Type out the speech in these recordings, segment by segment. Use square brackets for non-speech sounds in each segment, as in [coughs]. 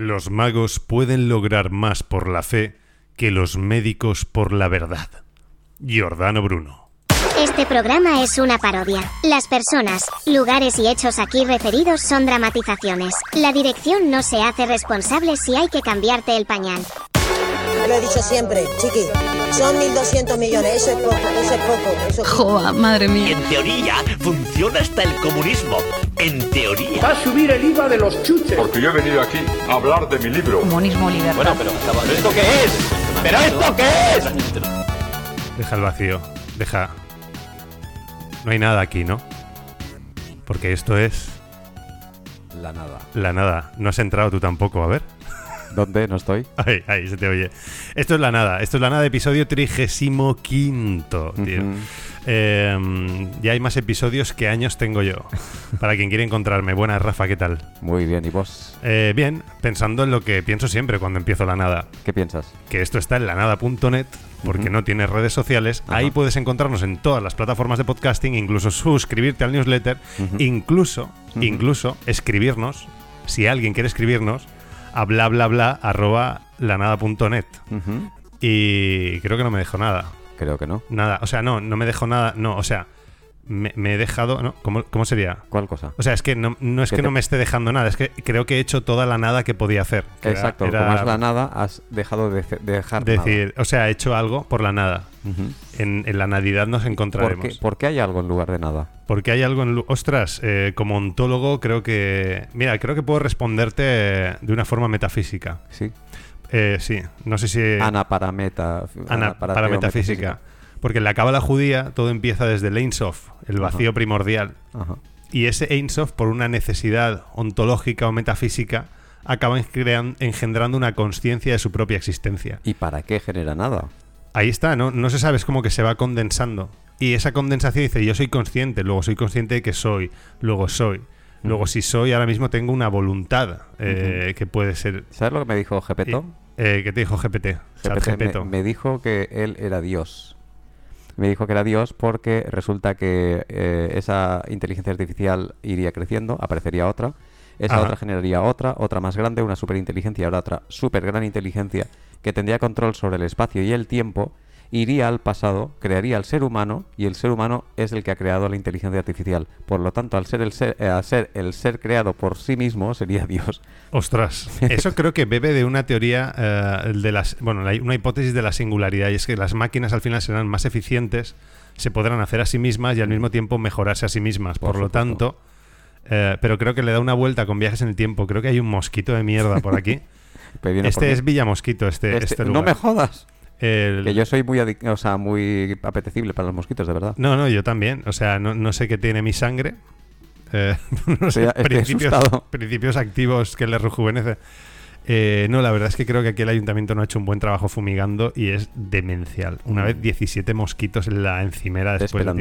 Los magos pueden lograr más por la fe que los médicos por la verdad. Giordano Bruno. Este programa es una parodia. Las personas, lugares y hechos aquí referidos son dramatizaciones. La dirección no se hace responsable si hay que cambiarte el pañal. Lo he dicho siempre, chiqui. Son 1.200 millones, eso es poco, eso es poco. Eso es poco. Joa, madre Y mía. en teoría funciona hasta el comunismo. En teoría. Va a subir el IVA de los chuches. Porque yo he venido aquí a hablar de mi libro. Comunismo libertad. Bueno, pero, ¿pero esto qué es? ¿Pero esto qué es? Deja el vacío. Deja. No hay nada aquí, ¿no? Porque esto es La nada. la nada. No has entrado tú tampoco, a ver. ¿Dónde? No estoy. Ahí, ahí se te oye. Esto es la nada. Esto es la nada, episodio trigésimo quinto, tío. Ujú. Eh, ya hay más episodios que años tengo yo. Para quien quiera encontrarme. Buenas, Rafa, ¿qué tal? Muy bien. ¿Y vos? Eh, bien, pensando en lo que pienso siempre cuando empiezo la nada. ¿Qué piensas? Que esto está en lanada.net porque no tiene redes sociales. Ahí puedes encontrarnos en todas las plataformas de podcasting, incluso suscribirte al newsletter, incluso, incluso escribirnos, si alguien quiere escribirnos, a bla bla bla arroba lanada.net. Ujú. Y creo que no me dejó nada. Creo que no. Nada, o sea, no, no me dejó nada, no, o sea, me, me he dejado, ¿no? ¿Cómo, cómo sería? ¿Cuál cosa? O sea, es que no, no es Que te- no me esté dejando nada, es que creo que he hecho toda la nada que podía hacer. que era- Exacto. era Como es la nada, has dejado de, dejar decir, o sea, he hecho algo por la nada. En, en la nadidad nos ¿Por encontraremos. qué, por qué hay algo en lugar de nada? Porque hay algo en... Ostras, eh, como ontólogo creo que... Mira, creo que puedo responderte de una forma metafísica. Sí. Eh, sí, no sé si... Ana para meta. Ana- para, metafísica. Porque en la cábala judía todo empieza desde el Ein Sof, el vacío primordial. Ajá. Y ese Ein Sof, por una necesidad ontológica o metafísica, acaba engendrando una conciencia de su propia existencia. ¿Y para qué genera nada? Ahí está, ¿no? No se sabe, es como que se va condensando. Y esa condensación dice, yo soy consciente, luego soy consciente de que soy, luego soy. Luego si soy, ahora mismo tengo una voluntad eh, que puede ser... ¿Sabes lo que me dijo Gepeto? Eh, ¿Qué te dijo GPT? GPT me, dijo que él era Dios. Me dijo que era Dios porque resulta que eh, esa inteligencia artificial iría creciendo, aparecería otra, esa Ajá. otra generaría otra, otra más grande, una superinteligencia, ahora otra super gran inteligencia que tendría control sobre el espacio y el tiempo, iría al pasado, crearía al ser humano y el ser humano es el que ha creado la inteligencia artificial. Por lo tanto, al ser el ser, eh, al ser, el ser creado por sí mismo, sería [laughs] Dios. Ostras, eso [laughs] creo que bebe de una teoría eh, de las, bueno, la- una hipótesis de la singularidad y es que las máquinas al final serán más eficientes, se podrán hacer a sí mismas y al mismo tiempo mejorarse a sí mismas. Por, Por lo tanto, eh, pero creo que le da una vuelta con viajes en el tiempo. Creo que hay un mosquito de mierda por aquí. [laughs] Este es Villa Mosquito, este, Este- este no me jodas. El- Que yo soy muy, o sea, muy apetecible para los mosquitos, de verdad. No, no, yo también. O sea, no, no sé qué tiene mi sangre. [laughs] Eh, no sé, principios, principios activos que le rejuvenece. Eh, no, la verdad es que creo que aquí el ayuntamiento no ha hecho un buen trabajo fumigando y es demencial. Una Mm. vez 17 mosquitos en la encimera después de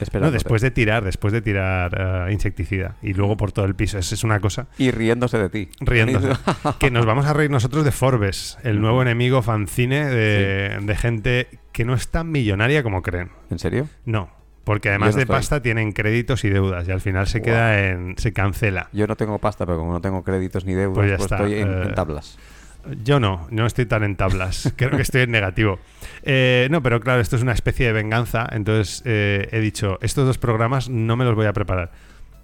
Esperándote. No, después de tirar, después de tirar eh, insecticida. Y luego por todo el piso. Es, es una cosa. Y riéndose de ti. Riéndose. [laughs] que nos vamos a reír nosotros de Forbes, el nuevo enemigo fanzine de, de gente que no es tan millonaria como creen. ¿En serio? No, porque además no de estoy. pasta tienen créditos y deudas y al final se queda en. se cancela. Yo no tengo pasta, pero como no tengo créditos ni deudas, Pues pues, ya está, estoy en, eh, en tablas. Yo no, no estoy tan en tablas. [laughs] Creo que estoy en negativo. Eh, no, pero claro, esto es una especie de venganza. Entonces eh, he dicho, estos dos programas no me los voy a preparar.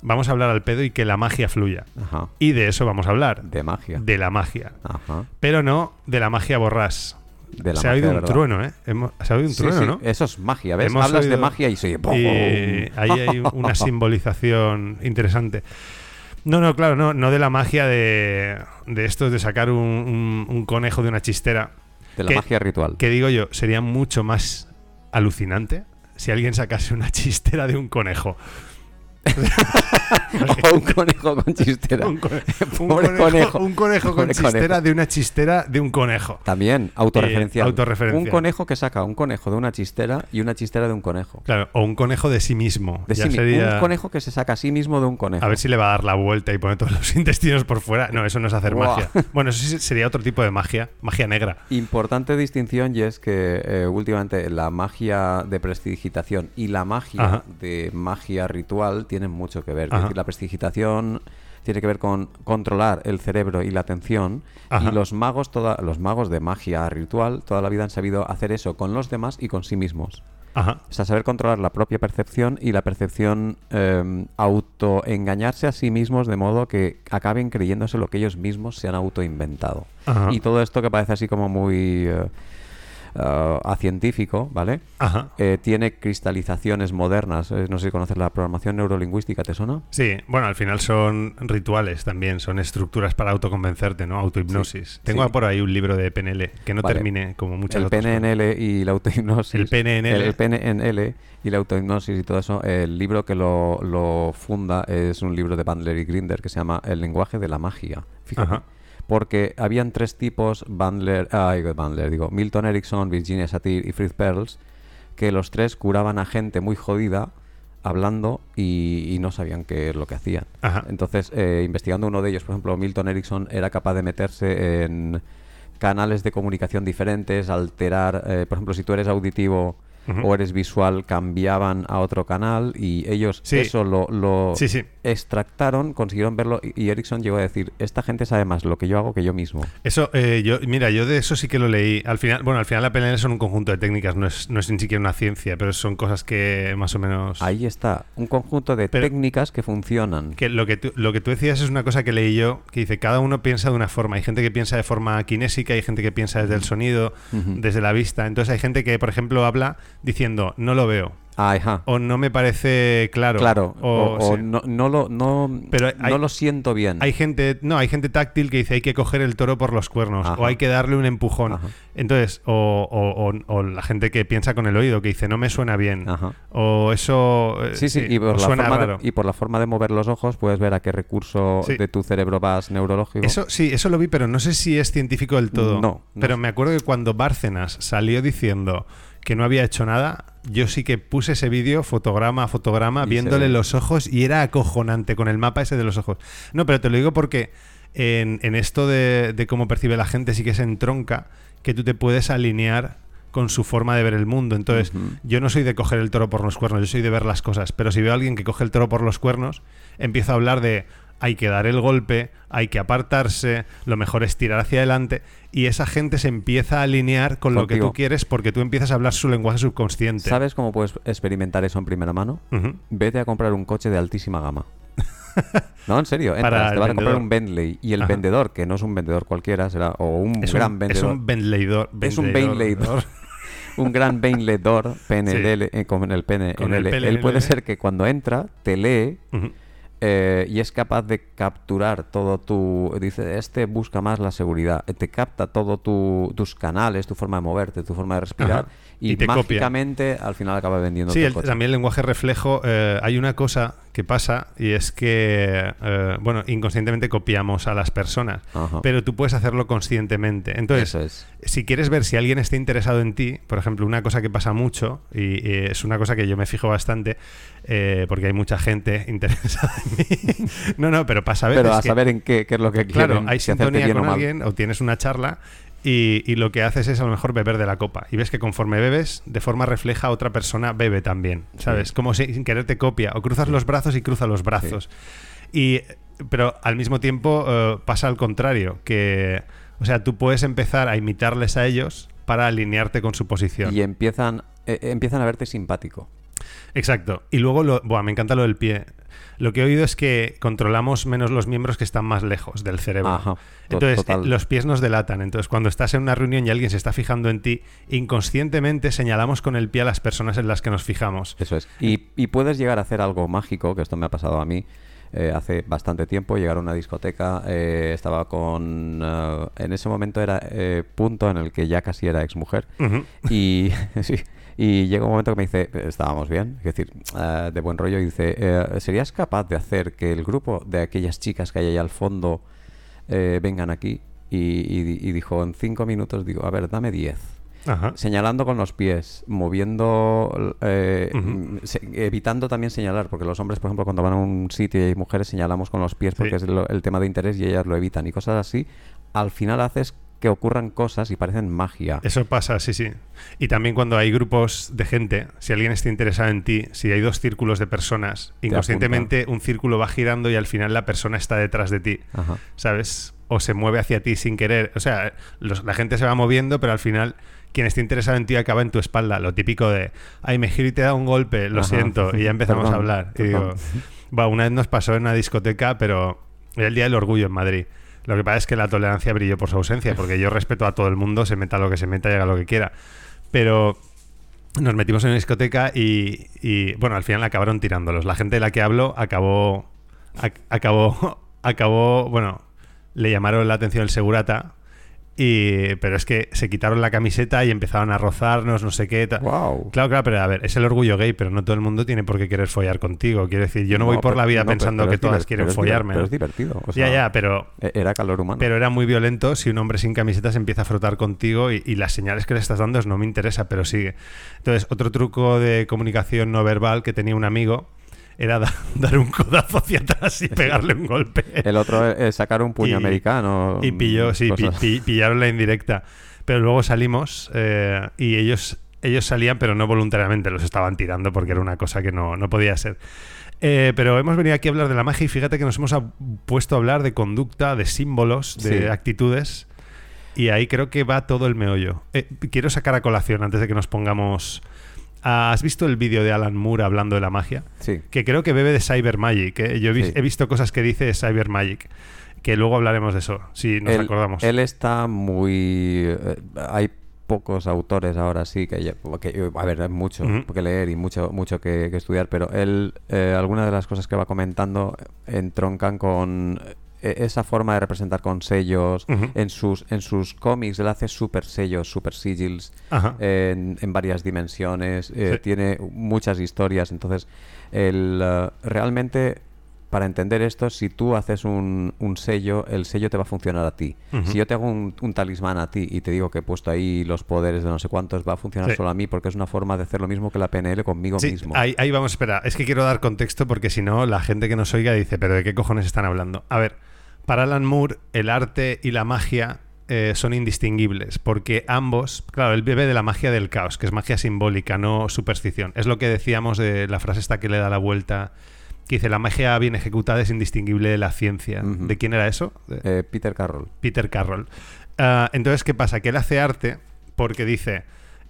Vamos a hablar al pedo y que la magia fluya. Ajá. Y de eso vamos a hablar. De magia. De la magia. Ajá. Pero no de la magia borrás. De la se ha magia oído un verdad. trueno, ¿eh? Hemos- se ha oído un Sí, trueno, ¿no? Eso es magia, ¿ves? Hemos Hablas de magia y soy... Y ahí hay una [laughs] simbolización interesante. No, no, claro, no, no de la magia de, de estos de sacar un, un- un conejo de una chistera. De la que- magia ritual. Que digo yo, sería mucho más alucinante si alguien sacase una [laughs] chistera de un conejo. [laughs] o un conejo con chistera. Un, [laughs] conejo, conejo. un conejo con chistera conejo. de una chistera de un conejo. También, autorreferencial. Eh, autorreferencial. Un conejo que saca un conejo de una chistera y una chistera de un conejo. Claro, o un conejo de sí mismo. De sí sería- Un conejo que se saca a sí mismo de un conejo. A ver si le va a dar la vuelta y pone todos los [laughs] intestinos por fuera. No, eso no es hacer magia. Bueno, eso sí sería otro tipo de magia, magia negra. Importante distinción y es que eh, últimamente la magia de prestigitación y la magia Ajá. de magia ritual tienen mucho que ver. Es decir, la prestigitación tiene que ver con controlar el cerebro y la atención. Ajá. Y los magos, toda, los magos de magia ritual, toda la vida han sabido hacer eso con los demás y con sí mismos. Ajá. O sea, saber controlar la propia percepción y la percepción eh, autoengañarse a sí mismos de modo que acaben creyéndose lo que ellos mismos se han autoinventado. Ajá. Y todo esto que parece así como muy eh, eh, a científico, ¿vale? Ajá. Eh, tiene cristalizaciones modernas. Eh, no sé si conoces la programación neurolingüística, ¿te suena? Sí, bueno, al final son rituales también, son estructuras para autoconvencerte, ¿no? Autohipnosis. Sí, Tengo sí. por ahí un libro de PNL que no Vale. termine como muchas el otras cosas. PNL y la autohipnosis. El PNNL. El, el PNNL y la autohipnosis y todo eso. El libro que lo, lo funda es un libro de Bandler y Grinder que se llama El lenguaje de la magia. Fíjate. Ajá. Porque habían tres tipos, Bandler, digo, Bandler, digo, Milton Erickson, Virginia Satir y Fritz Perls, que los tres curaban a gente muy jodida hablando y, y no sabían qué es lo que hacían. Ajá. Entonces, eh, investigando uno de ellos, por ejemplo, Milton Erickson era capaz de meterse en canales de comunicación diferentes, alterar, eh, por ejemplo, si tú eres auditivo O eres visual, cambiaban a otro canal y ellos Sí. eso lo, lo Sí, sí. extractaron, consiguieron verlo y y Erickson llegó a decir, esta gente sabe más lo que yo hago que yo mismo. Eso, eh, yo, mira, yo de eso sí que lo leí. Al final, bueno, al final la PNL son un conjunto de técnicas, no es, no es ni siquiera una ciencia, pero son cosas que más o menos. Ahí está, un conjunto de Pero- técnicas que funcionan. Que lo que, tú, lo que tú decías es una cosa que leí yo, que dice, cada uno piensa de una forma. Hay gente que piensa de forma kinésica, hay gente que piensa desde el sonido, desde la vista. Entonces hay gente que, por ejemplo, habla diciendo, no lo veo, Ah, ajá. o no me parece claro. Claro, o, o, o sí. no, no lo, no, Pero hay- no lo siento bien. Hay gente, no, hay gente táctil que dice hay que coger el toro por los cuernos Ajá. o hay que darle un empujón. Ajá. Entonces, o, la gente que piensa con el oído, que dice no me suena bien. Ajá. O eso eh, Sí, sí, y, o por la suena forma raro. de, y por la forma de mover los ojos puedes ver a qué recurso Sí. de tu cerebro vas neurológico. Eso sí, eso lo vi, pero no sé si es científico del todo. No, no Pero me acuerdo que cuando Bárcenas salió diciendo que no había hecho nada, yo sí que puse ese vídeo fotograma a fotograma Y viéndole los ojos y era acojonante con el mapa ese de los ojos. No, pero te lo digo porque en, en esto de, de cómo percibe la gente sí que se entronca que tú te puedes alinear con su forma de ver el mundo. Entonces, yo no soy de coger el toro por los cuernos, yo soy de ver las cosas. Pero si veo a alguien que coge el toro por los cuernos, empiezo a hablar de hay que dar el golpe, hay que apartarse, lo mejor es tirar hacia adelante. Y esa gente se empieza a alinear con lo que tú quieres porque tú empiezas a hablar su lenguaje subconsciente. ¿Sabes cómo puedes experimentar eso en primera mano? Vete a comprar un coche de altísima gama. [laughs] No, en serio, entras, te vas a comprar vendedor. un Bentley y el Ajá. vendedor, que no es un vendedor cualquiera, será o un Es gran un, vendedor, Es un Bentleyador. Es un Bentleyador. [laughs] un gran vendedor, PNL, eh, con el PNL. Con el Él puede PNL. ser que cuando entra te lee. Eh, y es capaz de capturar todo tu... Dice, este busca más la seguridad. Te capta todo tu- tus canales, tu forma de moverte, tu forma de respirar. Y, Y te copia. mágicamente al final acaba vendiendo Sí, el el- coche. también el lenguaje reflejo. eh, hay una cosa que pasa y es que, eh, bueno, inconscientemente copiamos a las personas, Ajá. pero tú puedes hacerlo conscientemente. Entonces, es. si quieres ver si alguien está interesado en ti, por ejemplo, una cosa que pasa mucho, y, y es una cosa que yo me fijo bastante, eh, porque hay mucha gente [laughs] interesada en mí. no, no, pero pasa a veces Pero a que- saber en qué, qué es lo que Claro, quieren, hay si hacerte sintonía con alguien o tienes una charla y, y lo que haces es a lo mejor beber de la copa. Y ves que conforme bebes, de forma refleja, otra persona bebe también. ¿Sabes? Sí. Como si sin querer te copia. O cruzas los brazos y cruza los brazos. Y, pero al mismo tiempo eh, pasa al contrario, que, o sea, tú puedes empezar a imitarles a ellos para alinearte con su posición. Y empiezan, eh, empiezan a verte simpático. Exacto. Y luego, lo, buah, me encanta lo del pie. Lo que he oído es que controlamos menos los miembros que están más lejos del cerebro. Ajá, to- Entonces, eh, los pies nos delatan. Entonces, cuando estás en una reunión y alguien se está fijando en ti, inconscientemente señalamos con el pie a las personas en las que nos fijamos. Eso es. Y, y puedes llegar a hacer algo mágico, que esto me ha pasado a mí eh, hace bastante tiempo, llegar a una discoteca, eh, estaba con... en ese momento era punto en el que ya casi era exmujer. Ujú. Y, [laughs] sí, y llega un momento que me dice, estábamos bien, es decir, eh, de buen rollo, y dice, eh, ¿serías capaz de hacer que el grupo de aquellas chicas que hay ahí al fondo eh, vengan aquí? Y, y- y dijo, en cinco minutos, digo, a ver, dame diez. Ajá. Señalando con los pies, moviendo, eh, mm, se- evitando también señalar, porque los hombres, por ejemplo, cuando van a un sitio y hay mujeres, señalamos con los pies porque Sí. es el tema de interés y ellas lo evitan y cosas así. Al final haces que ocurran cosas y parecen magia. Eso pasa, sí, sí. Y también cuando hay grupos de gente, si alguien está interesado en ti, si hay dos círculos de personas, inconscientemente un círculo va girando y al final la persona está detrás de ti, Ajá. ¿sabes? O se mueve hacia ti sin querer. O sea, los- la gente se va moviendo, pero al final quien esté interesado en ti acaba en tu espalda. Lo típico de, ay, me giro y te da un golpe, lo Ajá. siento, y ya empezamos Perdón, a hablar. Y digo, perdón. va, una vez nos pasó en una discoteca, pero era el Día del Orgullo en Madrid. Lo que pasa es que la tolerancia brilló por su ausencia, porque yo respeto a todo el mundo, se meta lo que se meta, llega lo que quiera. Pero nos metimos en una discoteca y, y, bueno, al final acabaron tirándolos. La gente de la que hablo acabó, ac- acabó, [laughs] acabó, bueno, le llamaron la atención el segurata. Y, pero es que se quitaron la camiseta y empezaron a rozarnos, no sé qué. Guau. Claro, claro, pero a ver, es el orgullo gay, pero no todo el mundo tiene por qué querer follar contigo. Quiero decir, yo no, voy por pero- la vida no, pensando que todas quieren pero follarme. Es divertido. o ya, sea, ya, pero e- Era calor humano. pero era muy violento si un hombre sin camiseta se empieza a frotar contigo y, y las señales que le estás dando es no me interesa, pero sigue. Entonces, otro truco de comunicación no verbal que tenía un amigo era da- [laughs] dar un codazo hacia atrás y pegarle un golpe. El otro es sacar un puño Y- americano. Y pilló, sí, pi- pi- pillaron la indirecta. Pero luego salimos eh, y ellos, ellos salían, pero no voluntariamente, los estaban tirando porque era una cosa que no, no podía ser. Eh, pero hemos venido aquí a hablar de la magia y fíjate que nos hemos a- puesto a hablar de conducta, de símbolos, de Sí. actitudes. Y ahí creo que va todo el meollo. Eh, quiero sacar a colación antes de que nos pongamos. ¿Has visto el vídeo de Alan Moore hablando de la magia? Sí. que creo que bebe de Cyber Magic. ¿eh? Yo he, vis- Sí. he visto cosas que dice de Cyber Magic, que luego hablaremos de eso, si nos él, acordamos. Él está muy... eh, hay pocos autores ahora sí que, a ver hay mucho que leer y mucho mucho que, que estudiar pero él eh, algunas de las cosas que va comentando entroncan con esa forma de representar con sellos en sus en sus cómics él hace super sellos super sigils en, en varias dimensiones, eh, Sí. tiene muchas historias, entonces el, eh, realmente para entender esto, si tú haces un, un sello, el sello te va a funcionar a ti. Si yo te hago un, un talismán a ti y te digo que he puesto ahí los poderes de no sé cuántos, va a funcionar Sí. solo a mí porque es una forma de hacer lo mismo que la PNL conmigo Sí, mismo. ahí, ahí vamos, espera. Es que quiero dar contexto porque si no, la gente que nos oiga dice, pero ¿de qué cojones están hablando? A ver, para Alan Moore, el arte y la magia eh, son indistinguibles porque ambos, claro, él bebe de la magia del caos, que es magia simbólica, no superstición. Es lo que decíamos de la frase esta que le da la vuelta, que dice, la magia bien ejecutada es indistinguible de la ciencia. ¿De quién era eso? Eh, Peter Carroll. Peter Carroll. Ah, entonces, ¿qué pasa? Que él hace arte porque dice,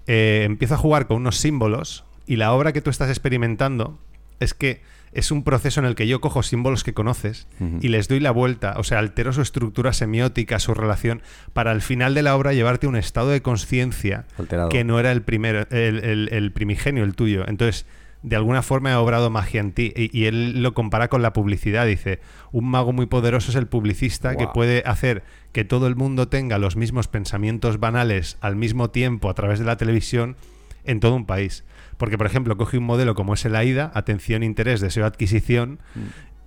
eh, empiezo a jugar con unos símbolos y la obra que tú estás experimentando es que es un proceso en el que yo cojo símbolos que conoces y les doy la vuelta, o sea, altero su estructura semiótica, su relación, para al final de la obra llevarte a un estado de conciencia que no era el primero, el, el- el primigenio, el tuyo. Entonces, de alguna forma he obrado magia en ti. Y, y él lo compara con la publicidad. Dice, un mago muy poderoso es el publicista que puede hacer que todo el mundo tenga los mismos pensamientos banales al mismo tiempo a través de la televisión en todo un país. Porque, por ejemplo, coge un modelo como es el AIDA, atención, interés, deseo, adquisición,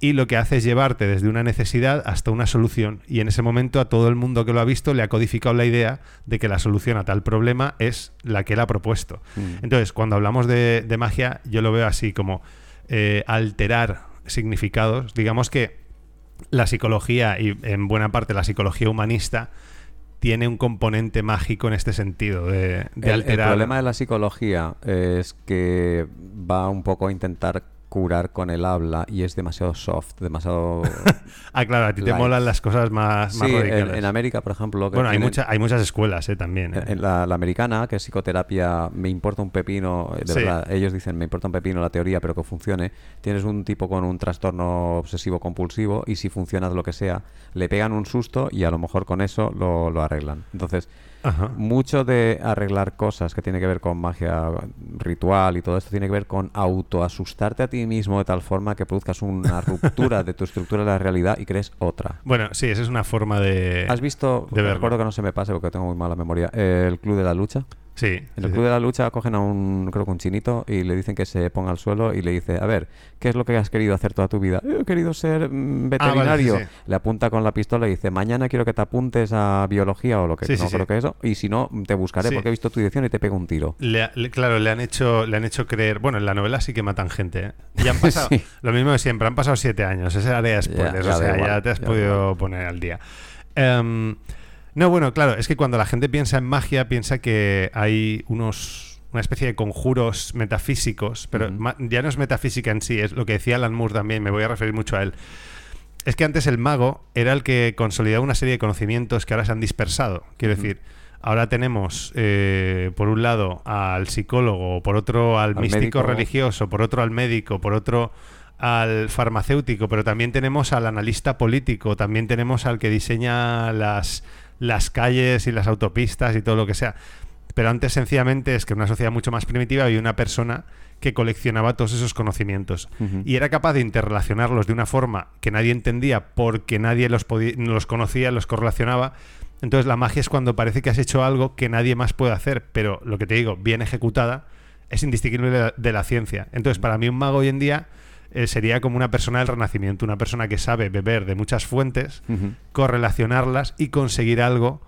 y lo que hace es llevarte desde una necesidad hasta una solución. Y en ese momento a todo el mundo que lo ha visto le ha codificado la idea de que la solución a tal problema es la que él ha propuesto. Mm. Entonces, cuando hablamos de, de magia, yo lo veo así como eh, alterar significados. Digamos que la psicología, y en buena parte la psicología humanista, tiene un componente mágico en este sentido, de, de el, el alterar. problema de la psicología es que va un poco a intentar curar con el habla y es demasiado soft, demasiado... [laughs] Ah, claro, a ti te molan las cosas más, más sí, en, radicales. en América, por ejemplo... que Bueno, hay, tienen- mucha- hay muchas escuelas eh, también. eh. En la, la americana, que es psicoterapia, me importa un pepino, eh, de Sí. verdad, ellos dicen me importa un pepino la teoría, pero que funcione. Tienes un tipo con un trastorno obsesivo compulsivo y si funciona lo que sea, le pegan un susto y a lo mejor con eso lo, lo arreglan. Entonces, Ajá. mucho de arreglar cosas que tiene que ver con magia ritual y todo esto tiene que ver con autoasustarte a ti mismo de tal forma que produzcas una ruptura de tu estructura de la realidad y crees otra. Bueno, sí, esa es una forma de. ¿Has visto, de recuerdo que no se me pase porque tengo muy mala memoria, eh, el Club de la Lucha? Sí. En el sí, Club de la Lucha cogen a un, creo que un chinito y le dicen que se ponga al suelo y le dice, a ver, ¿qué es lo que has querido hacer toda tu vida? "Eh, He querido ser mm, Ah, vale, veterinario. sí. Le apunta con la pistola y dice, mañana quiero que te apuntes a biología o lo que no creo que eso. Y si no, te buscaré porque he visto tu dirección y te pego un tiro. Le le- claro, le han hecho, le han hecho creer. Bueno, en la novela sí que matan gente. ¿eh? Y han [laughs] pasado lo mismo de siempre. Han pasado siete años. Ese área de spoilers. ya o sea, igual, ya te has ya podido poner al día. Em, No, bueno, claro, es que cuando la gente piensa en magia, piensa que hay unos una especie de conjuros metafísicos, pero ya no es metafísica en sí, es lo que decía Alan Moore también, me voy a referir mucho a él. Es que antes el mago era el que consolidaba una serie de conocimientos que ahora se han dispersado. Quiero decir, ahora tenemos, eh, por un lado, al psicólogo, por otro, al, Al místico médico. religioso, por otro, al médico, por otro, al farmacéutico, pero también tenemos al analista político, también tenemos al que diseña las, las calles y las autopistas y todo lo que sea. Pero antes sencillamente es que en una sociedad mucho más primitiva había una persona que coleccionaba todos esos conocimientos y era capaz de interrelacionarlos de una forma que nadie entendía porque nadie los, podía- los conocía, los correlacionaba. Entonces la magia es cuando parece que has hecho algo que nadie más puede hacer, pero lo que te digo, bien ejecutada, es indistinguible de la, de la ciencia. Entonces para mí un mago hoy en día eh, sería como una persona del renacimiento, una persona que sabe beber de muchas fuentes, correlacionarlas y conseguir algo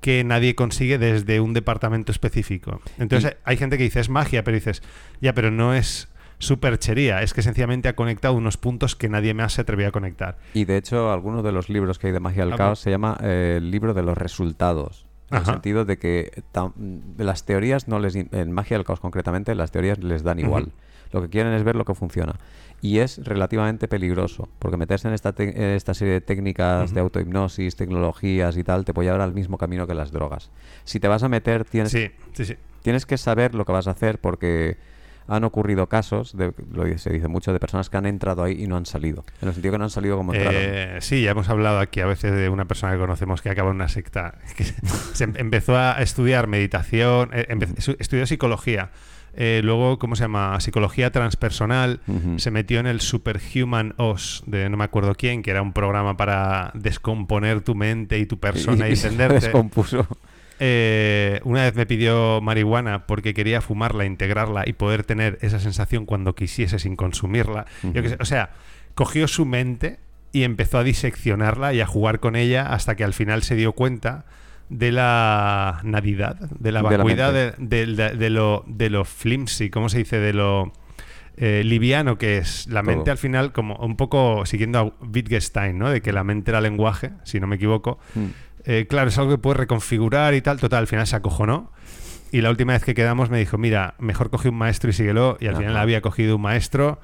que nadie consigue desde un departamento específico. Entonces hay gente que dice es magia, pero dices, ya, pero no es superchería, es que sencillamente ha conectado unos puntos que nadie más se atrevía a conectar. Y de hecho, alguno de los libros que hay de Magia del Caos se llama eh, el libro de los resultados. En el sentido de que las teorías no les... En Magia del Caos concretamente, las teorías les dan igual. Lo que quieren es ver lo que funciona. Y es relativamente peligroso, porque meterse en esta, en esta serie de técnicas de autohipnosis, tecnologías y tal, te puede llevar al mismo camino que las drogas. Si te vas a meter, tienes, Sí, sí, sí. tienes que saber lo que vas a hacer porque han ocurrido casos, de, lo se dice mucho, de personas que han entrado ahí y no han salido. En el sentido que no han salido como entraron. Eh, sí, ya hemos hablado aquí a veces de una persona que conocemos que acabó en una secta. [laughs] que se em- empezó a estudiar meditación, eh, estudió psicología. Eh, luego, ¿cómo se llama? Psicología transpersonal. Se metió en el Superhuman OS de no me acuerdo quién, que era un programa para descomponer tu mente y tu persona y, se [laughs] entenderte. descompuso. Eh, una vez me pidió marihuana porque quería fumarla, integrarla y poder tener esa sensación cuando quisiese sin consumirla. Yo sé, o sea, cogió su mente y empezó a diseccionarla y a jugar con ella hasta que al final se dio cuenta de la nadidad, de la vacuidad, de, de- lo, de lo flimsy, ¿cómo se dice? De lo eh, liviano que es. La Todo. mente al final, como un poco siguiendo a Wittgenstein, ¿no? De que la mente era lenguaje, si no me equivoco. Mm. Eh, claro, es algo que puedes reconfigurar y tal. Total, al final se acojonó. Y la última vez que quedamos me dijo, mira, mejor coge un maestro y síguelo. Y al Ajá. final había cogido un maestro.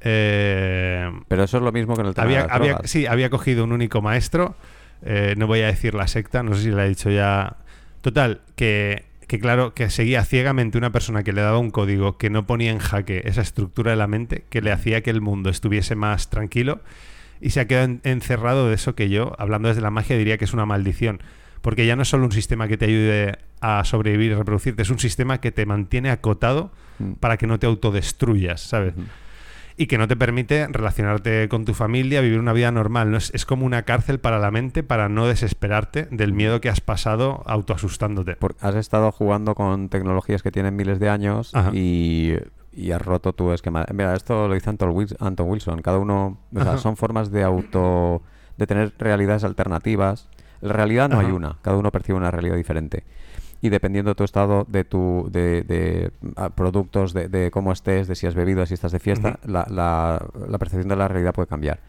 eh, Pero eso es lo mismo que en el tema había, de las había- drogas. sí, había cogido un único maestro. Eh, no voy a decir la secta, no sé si la he dicho ya. Total, que, que claro, que seguía ciegamente una persona que le daba un código que no ponía en jaque esa estructura de la mente, que le hacía que el mundo estuviese más tranquilo y se ha quedado en- encerrado de eso que yo, hablando desde la magia, diría que es una maldición. Porque ya no es solo un sistema que te ayude a sobrevivir y reproducirte, es un sistema que te mantiene acotado Mm. para que no te autodestruyas, ¿sabes? Y que no te permite relacionarte con tu familia, vivir una vida normal. ¿no? Es, es como una cárcel para la mente para no desesperarte del miedo que has pasado autoasustándote. Porque has estado jugando con tecnologías que tienen miles de años Ajá. y, y has roto tu esquema. Mira, esto lo dice Anton, Wil- Anton Wilson. Cada uno, o sea, Ajá. son formas de auto, de tener realidades alternativas. En realidad no hay una. Cada uno percibe una realidad diferente. Y dependiendo de tu estado, de tu, de, de, ah, productos, de, de cómo estés, de si has bebido, de si estás de fiesta, la, la, la percepción de la realidad puede cambiar.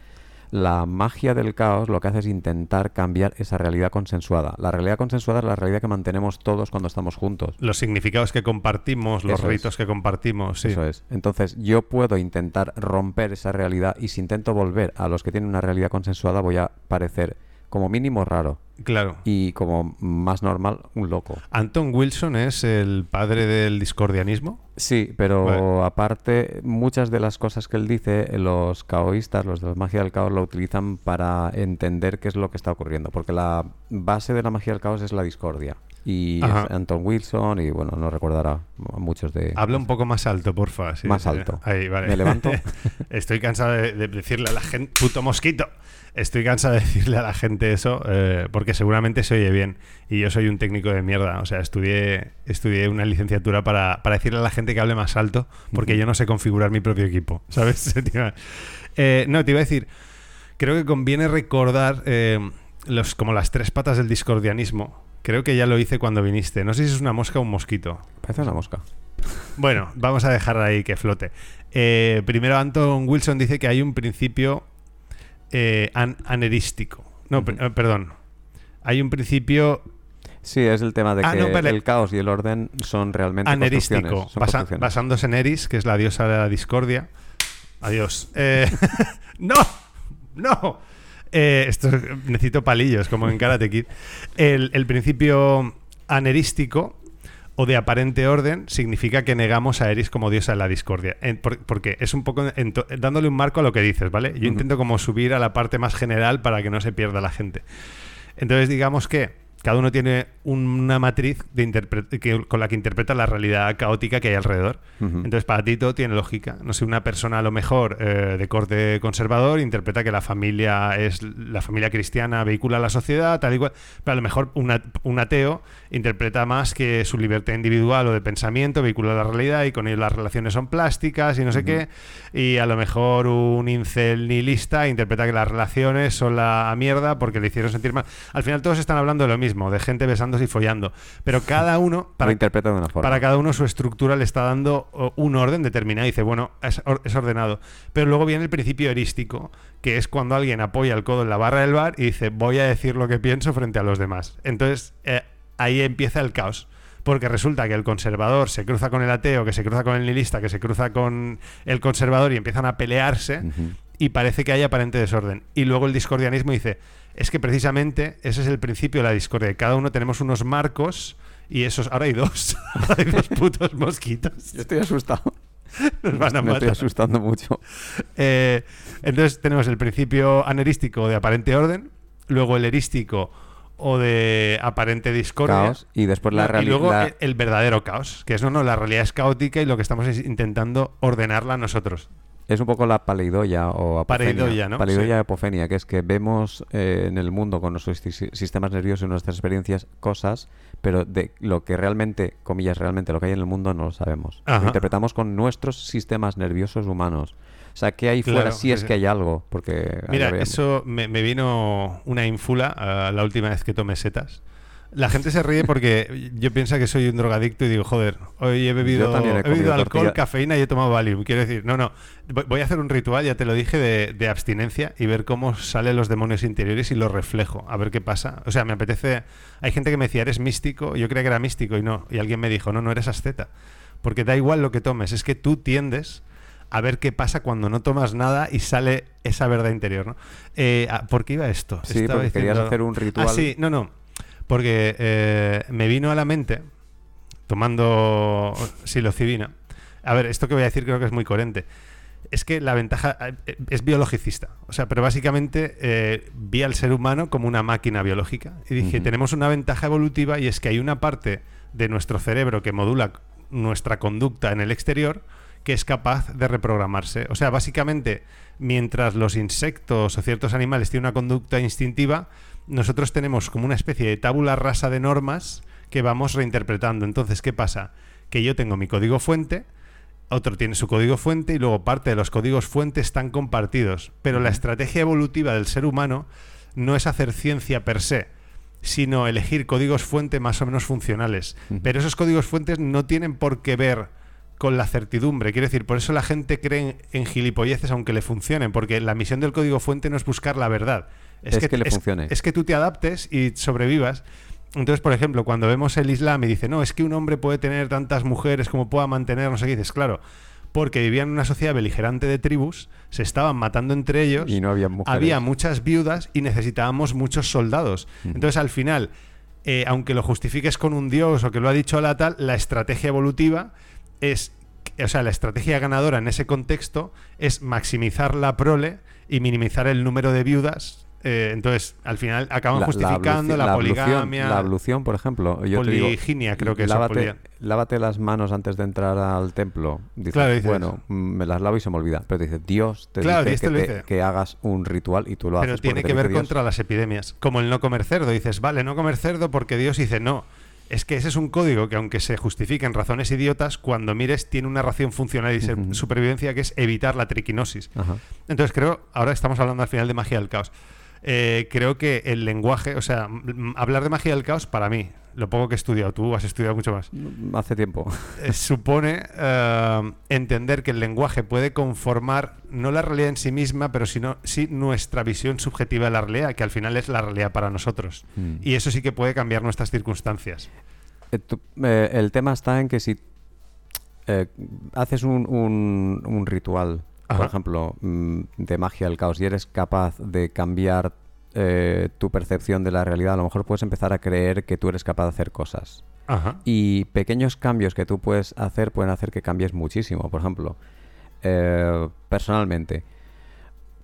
La magia del caos lo que hace es intentar cambiar esa realidad consensuada. La realidad consensuada es la realidad que mantenemos todos cuando estamos juntos. Los significados que compartimos, los Eso es. ritos que compartimos, sí. Eso es. Entonces, yo puedo intentar romper esa realidad y si intento volver a los que tienen una realidad consensuada, voy a parecer como mínimo raro Claro. y como más normal, un loco. Anton Wilson es el padre del discordianismo. Sí, pero Vale. aparte, muchas de las cosas que él dice, los caoístas, los de la magia del caos, lo utilizan para entender qué es lo que está ocurriendo. Porque la base de la magia del caos es la discordia. Y es Anton Wilson, y bueno, no recordará a muchos de. Habla un poco más alto, porfa. sí, Más sí. alto. Ahí, vale. ¿Me levanto? [laughs] Estoy cansado de, de decirle a la gente, puto mosquito. Estoy cansado de [laughs] decirle a la gente eso eh, porque seguramente se oye bien. Y yo soy un técnico de mierda. O sea, estudié, estudié una licenciatura para, para decirle a la gente que hable más alto porque yo no sé configurar mi propio equipo. [laughs] ¿Sabes? [laughs] Eh, no, te iba a decir, creo que conviene recordar eh, los, como las tres patas del discordianismo. Creo que ya lo hice cuando viniste. No sé si es una mosca o un mosquito. Parece una mosca. Bueno, vamos a dejar ahí que flote. Eh, primero, Anton Wilson dice que hay un principio eh, an- anerístico. No, eh, perdón. hay un principio Sí, es el tema de Ah, que no, vale. el caos y el orden son realmente anerístico, son basa- basándose en Eris, que es la diosa de la discordia. Adiós. Eh, [laughs] ¡No! ¡No! Eh, esto necesito palillos, como en Karate Kid. El, el principio anerístico o de aparente orden significa que negamos a Eris como diosa de la discordia. En- por- porque es un poco en dándole un marco a lo que dices, ¿vale? Yo intento como subir a la parte más general para que no se pierda la gente. Entonces, digamos que cada uno tiene una matriz de que- con la que interpreta la realidad caótica que hay alrededor. Entonces, para ti todo tiene lógica. No sé, una persona a lo mejor eh, de corte conservador interpreta que la familia es la familia cristiana vehicula la sociedad, tal y cual. Pero a lo mejor una- un ateo interpreta más que su libertad individual o de pensamiento vehicula la realidad y con ello las relaciones son plásticas y no sé qué. Y a lo mejor un incel nihilista interpreta que las relaciones son la mierda porque le hicieron sentir mal. Al final todos están hablando de lo mismo, de gente besándose y follando. Pero cada uno, [laughs] para, interpreta de una forma. para cada uno su estructura le está dando un orden determinado y dice, bueno, es, or- es ordenado. Pero luego viene el principio erístico, que es cuando alguien apoya el codo en la barra del bar y dice, voy a decir lo que pienso frente a los demás. Entonces, eh, ahí empieza el caos. Porque resulta que el conservador se cruza con el ateo, que se cruza con el nihilista, que se cruza con el conservador y empiezan a pelearse y parece que hay aparente desorden. Y luego el discordianismo dice, es que precisamente ese es el principio de la discordia. Cada uno tenemos unos marcos y esos... Ahora hay dos. [laughs] Ahora hay dos putos mosquitos. Yo estoy asustado. Nos van a Me estoy asustando mucho. Eh, entonces tenemos el principio anerístico de aparente orden, luego el erístico o de aparente discordia. Caos. Y después la No, y luego realidad. el, el verdadero caos, que es no, no, la realidad es caótica y lo que estamos es intentando ordenarla nosotros. Es un poco la paleidoia o apofenia. Pareidoia, ¿no? Paleidoia Sí. apofenia, que es que vemos eh, en el mundo con nuestros sis- sistemas nerviosos y nuestras experiencias cosas, pero de lo que realmente, comillas, realmente lo que hay en el mundo no lo sabemos. Ajá. Lo interpretamos con nuestros sistemas nerviosos humanos. O sea, ¿qué hay Claro, fuera si sí, es que hay algo? Porque ahí Mira, eso me, me vino una ínfula ah, la última vez que tomé setas. La gente se ríe porque yo pienso que soy un drogadicto y digo, joder, hoy he bebido, he he bebido alcohol, tortilla. cafeína y he tomado Valium. Quiero decir, no, no, voy- voy a hacer un ritual, ya te lo dije, de, de abstinencia y ver cómo salen los demonios interiores y los reflejo, a ver qué pasa. O sea, me apetece... Hay gente que me decía, eres místico, yo creía que era místico y no. Y alguien me dijo, no, no eres asceta. Porque da igual lo que tomes, es que tú tiendes a ver qué pasa cuando no tomas nada y sale esa verdad interior, ¿no? Eh, ah, ¿Por qué iba esto? Sí, porque querías hacer un ritual. Ah, sí, no, no. Porque eh, me vino a la mente, tomando psilocibina. A ver, esto que voy a decir creo que es muy coherente. Es que la ventaja eh, es biologicista. O sea, pero básicamente eh, vi al ser humano como una máquina biológica. Y dije, tenemos una ventaja evolutiva y es que hay una parte de nuestro cerebro que modula nuestra conducta en el exterior que es capaz de reprogramarse. O sea, básicamente, mientras los insectos o ciertos animales tienen una conducta instintiva, nosotros tenemos como una especie de tabula rasa de normas que vamos reinterpretando. Entonces, ¿qué pasa? Que yo tengo mi código fuente, otro tiene su código fuente y luego parte de los códigos fuente están compartidos. Pero la estrategia evolutiva del ser humano no es hacer ciencia per se, sino elegir códigos fuente más o menos funcionales. Pero esos códigos fuentes no tienen por qué ver con la certidumbre. Quiero decir, por eso la gente cree en, en gilipolleces aunque le funcionen, porque la misión del código fuente no es buscar la verdad. Es que le funcione. Es que tú te adaptes y sobrevivas. Entonces, por ejemplo, cuando vemos el Islam y dice, no, es que un hombre puede tener tantas mujeres como pueda mantener, no sé qué, dices, claro, porque vivían en una sociedad beligerante de tribus, se estaban matando entre ellos, Y no había mujeres. había muchas viudas y necesitábamos muchos soldados. Entonces, al final, eh, aunque lo justifiques con un dios o que lo ha dicho la tal, la estrategia evolutiva es, o sea, la estrategia ganadora en ese contexto es maximizar la prole y minimizar el número de viudas. Eh, entonces, al final acaban La- justificando la, poligamia. la ablución, por ejemplo. Yo te digo, Poliginia, creo que lávate, lávate las manos antes de entrar al templo. Dices, Claro, dices- bueno, me las lavo y se me olvida. Pero dice, Dios te Claro, dice, Dios te que, te- dice. que hagas un ritual y tú lo Pero haces. tiene porque que ver contra las epidemias. Como el no comer cerdo. Dices, vale, no comer cerdo porque Dios dice no. Es que ese es un código que, aunque se justifique en razones idiotas, cuando mires tiene una razón funcional y supervivencia que es evitar la triquinosis. Entonces creo, ahora estamos hablando al final de magia del caos. Eh, creo que el lenguaje, o sea, hablar de magia del caos para mí, lo poco que he estudiado, tú has estudiado mucho más, Hace tiempo. eh, supone eh, entender que el lenguaje puede conformar no la realidad en sí misma, pero sino, sí nuestra visión subjetiva de la realidad, que al final es la realidad para nosotros. Mm. Y eso sí que puede cambiar nuestras circunstancias. Eh, tú- eh, el tema está en que si eh, haces un, un- un ritual, Ajá. por ejemplo, mm, de magia del caos, y eres capaz de cambiar eh, tu percepción de la realidad, a lo mejor puedes empezar a creer que tú eres capaz de hacer cosas. Ajá. Y pequeños cambios que tú puedes hacer pueden hacer que cambies muchísimo. Por ejemplo, eh, personalmente,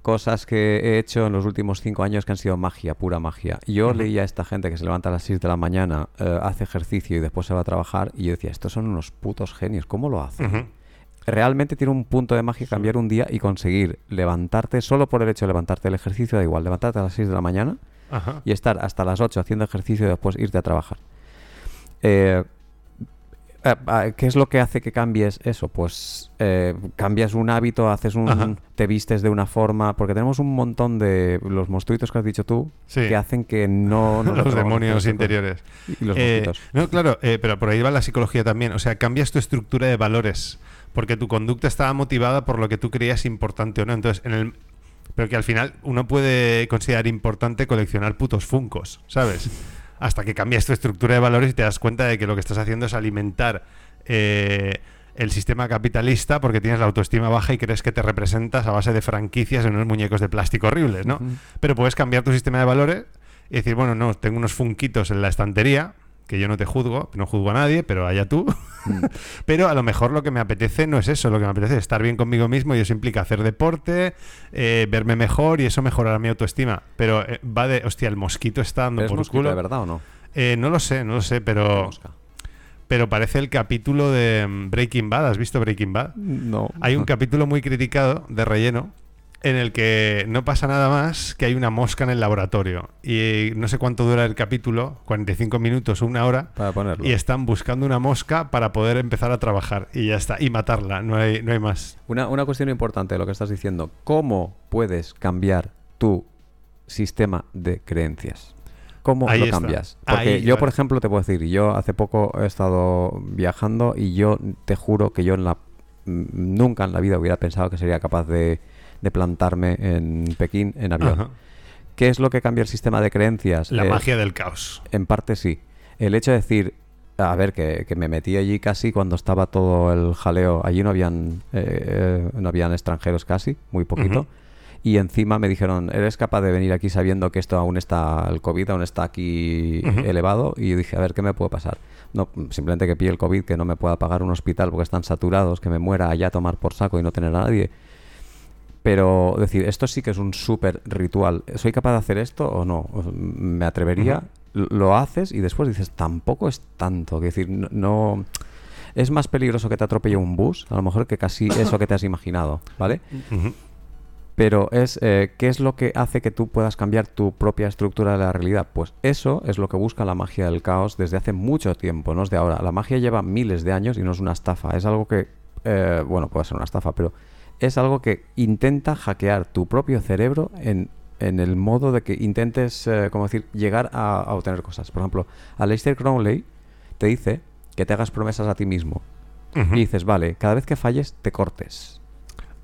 cosas que he hecho en los últimos cinco años que han sido magia, pura magia. Yo leía a esta gente que se levanta a las 6 de la mañana, eh, hace ejercicio y después se va a trabajar, y yo decía, estos son unos putos genios, ¿cómo lo hacen? Realmente tiene un punto de magia cambiar un día y conseguir levantarte solo por el hecho de levantarte el ejercicio, da igual, levantarte a las 6 de la mañana Ajá. y estar hasta las 8 haciendo ejercicio y después irte a trabajar. Eh, eh, ah, ¿Qué es lo que hace que cambies eso? Pues eh, cambias un hábito, haces un, Ajá. te vistes de una forma, porque tenemos un montón de los monstruitos que has dicho tú Sí. que hacen que no [laughs] nos Los demonios interiores. y los Eh, mosquitos. no, claro, eh, pero por ahí va la psicología también. O sea, cambias tu estructura de valores porque tu conducta estaba motivada por lo que tú creías importante o no. Entonces, en el. Pero que al final uno puede considerar importante coleccionar putos funcos, ¿sabes? Hasta que cambias tu estructura de valores y te das cuenta de que lo que estás haciendo es alimentar eh, el sistema capitalista porque tienes la autoestima baja y crees que te representas a base de franquicias en unos muñecos de plástico horribles, ¿no? Pero puedes cambiar tu sistema de valores y decir, bueno, no, tengo unos funquitos en la estantería, que yo no te juzgo, no juzgo a nadie, pero allá tú. [laughs] pero a lo mejor lo que me apetece no es eso, lo que me apetece es estar bien conmigo mismo y eso implica hacer deporte, eh, verme mejor y eso mejorará mi autoestima. Pero eh, va de, hostia, el mosquito está dando ¿Pero es por mosquito culo. de verdad o no? Eh, no lo sé, no lo sé, pero, pero parece el capítulo de mm, Breaking Bad. ¿Has visto Breaking Bad? No. Hay un capítulo muy criticado de relleno en el que no pasa nada más que hay una mosca en el laboratorio. Y no sé cuánto dura el capítulo, 45 minutos o una hora. Para ponerlo. Y están buscando una mosca para poder empezar a trabajar. Y ya está. Y matarla. No hay, no hay más. Una, una cuestión importante de lo que estás diciendo. ¿Cómo puedes cambiar tu sistema de creencias? ¿Cómo Ahí lo está. cambias? Porque Ahí, yo, vale. por ejemplo, te puedo decir, yo hace poco he estado viajando y yo te juro que yo en la mm, nunca en la vida hubiera pensado que sería capaz de, de plantarme en Pekín en avión. Ajá. ¿Qué es lo que cambia el sistema de creencias? La Eh, magia del caos. en parte sí. El hecho de decir, a ver, que, que me metí allí casi cuando estaba todo el jaleo. Allí no habían, eh, no habían extranjeros casi, muy poquito. Ujú. Y encima me dijeron, ¿eres capaz de venir aquí sabiendo que esto aún está, el COVID aún está aquí elevado? Y yo dije, a ver, ¿qué me puede pasar? No, simplemente que pille el COVID, que no me pueda pagar un hospital porque están saturados, que me muera allá a tomar por saco y no tener a nadie. Pero decir, esto sí que es un súper ritual. ¿Soy capaz de hacer esto o no? ¿Me atrevería? Lo haces y después dices, tampoco es tanto. Es decir, no, no- Es más peligroso que te atropelle un bus, a lo mejor que casi [coughs] eso que te has imaginado, ¿vale? Pero es, eh, ¿qué es lo que hace que tú puedas cambiar tu propia estructura de la realidad? Pues eso es lo que busca la magia del caos desde hace mucho tiempo, no es de ahora. La magia lleva miles de años y no es una estafa. Es algo que, eh, bueno, puede ser una estafa, pero es algo que intenta hackear tu propio cerebro en, en el modo de que intentes, eh, como decir, llegar a, a obtener cosas. Por ejemplo, Aleister Crowley te dice que te hagas promesas a ti mismo. Y dices, vale, cada vez que falles, te cortes.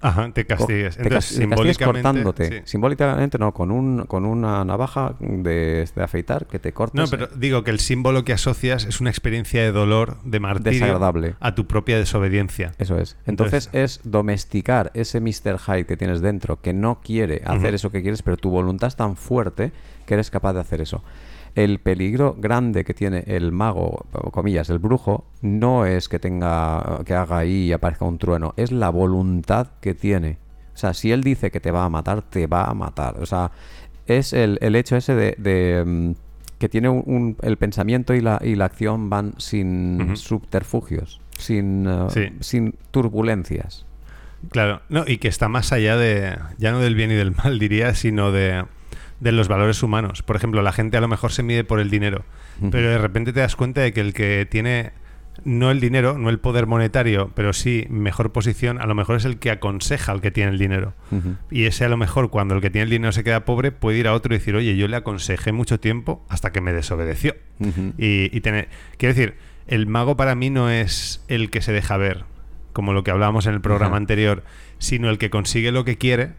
Ajá, te te Entonces, te simbólicamente. cortándote. sí. Simbólicamente no, con, un, con una navaja de, de afeitar que te cortes. No, pero digo que el símbolo que asocias es una experiencia de dolor, de martirio, Desagradable. a tu propia desobediencia. Eso es. Entonces, es domesticar ese Mr. Hyde que tienes dentro, que no quiere hacer eso que quieres, pero tu voluntad es tan fuerte que eres capaz de hacer eso. El peligro grande que tiene el mago, comillas, el brujo, no es que tenga, que haga ahí y aparezca un trueno, es la voluntad que tiene. O sea, si él dice que te va a matar, te va a matar. O sea, es el, el hecho ese de, de, mm, que tiene un, un- el pensamiento y la, y la acción van sin subterfugios, sin, eh, Sí. sin turbulencias. Claro, no, y que está más allá de, ya no del bien y del mal, diría, sino de, de los valores humanos. Por ejemplo, la gente a lo mejor se mide por el dinero, pero de repente te das cuenta de que el que tiene no el dinero, no el poder monetario, pero sí mejor posición, a lo mejor es el que aconseja al que tiene el dinero. Y ese a lo mejor cuando el que tiene el dinero se queda pobre puede ir a otro y decir, oye, yo le aconsejé mucho tiempo hasta que me desobedeció. Y, y tener, quiero decir, el mago para mí no es el que se deja ver, como lo que hablábamos en el programa anterior, sino el que consigue lo que quiere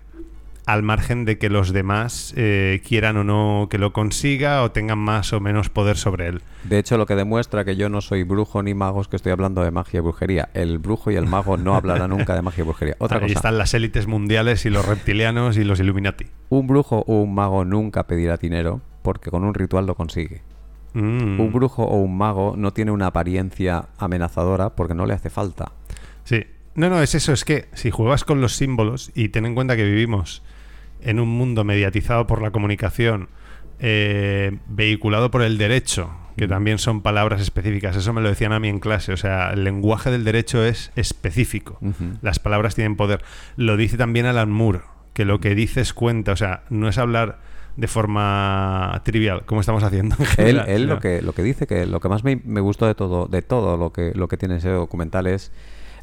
al margen de que los demás eh, quieran o no que lo consiga o tengan más o menos poder sobre él. De hecho, lo que demuestra que yo no soy brujo ni mago es que estoy hablando de magia y brujería. El brujo y el mago no hablarán nunca de magia y brujería. Otra Ahí cosa, están las élites mundiales y los reptilianos y los Illuminati. un brujo o un mago nunca pedirá dinero porque con un ritual lo consigue. Mm. Un brujo o un mago no tiene una apariencia amenazadora porque no le hace falta. Sí. No, no, es eso, es que si juegas con los símbolos y ten en cuenta que vivimos en un mundo mediatizado por la comunicación, eh, vehiculado por el derecho, que también son palabras específicas, eso me lo decían a mí en clase, o sea, el lenguaje del derecho es específico, las palabras tienen poder. Lo dice también Alan Moore, que lo que dices cuenta, o sea, no es hablar de forma trivial, como estamos haciendo. en Él, general, él lo que lo que dice que lo que más me, me gustó de todo de todo lo que lo que tiene ese documental es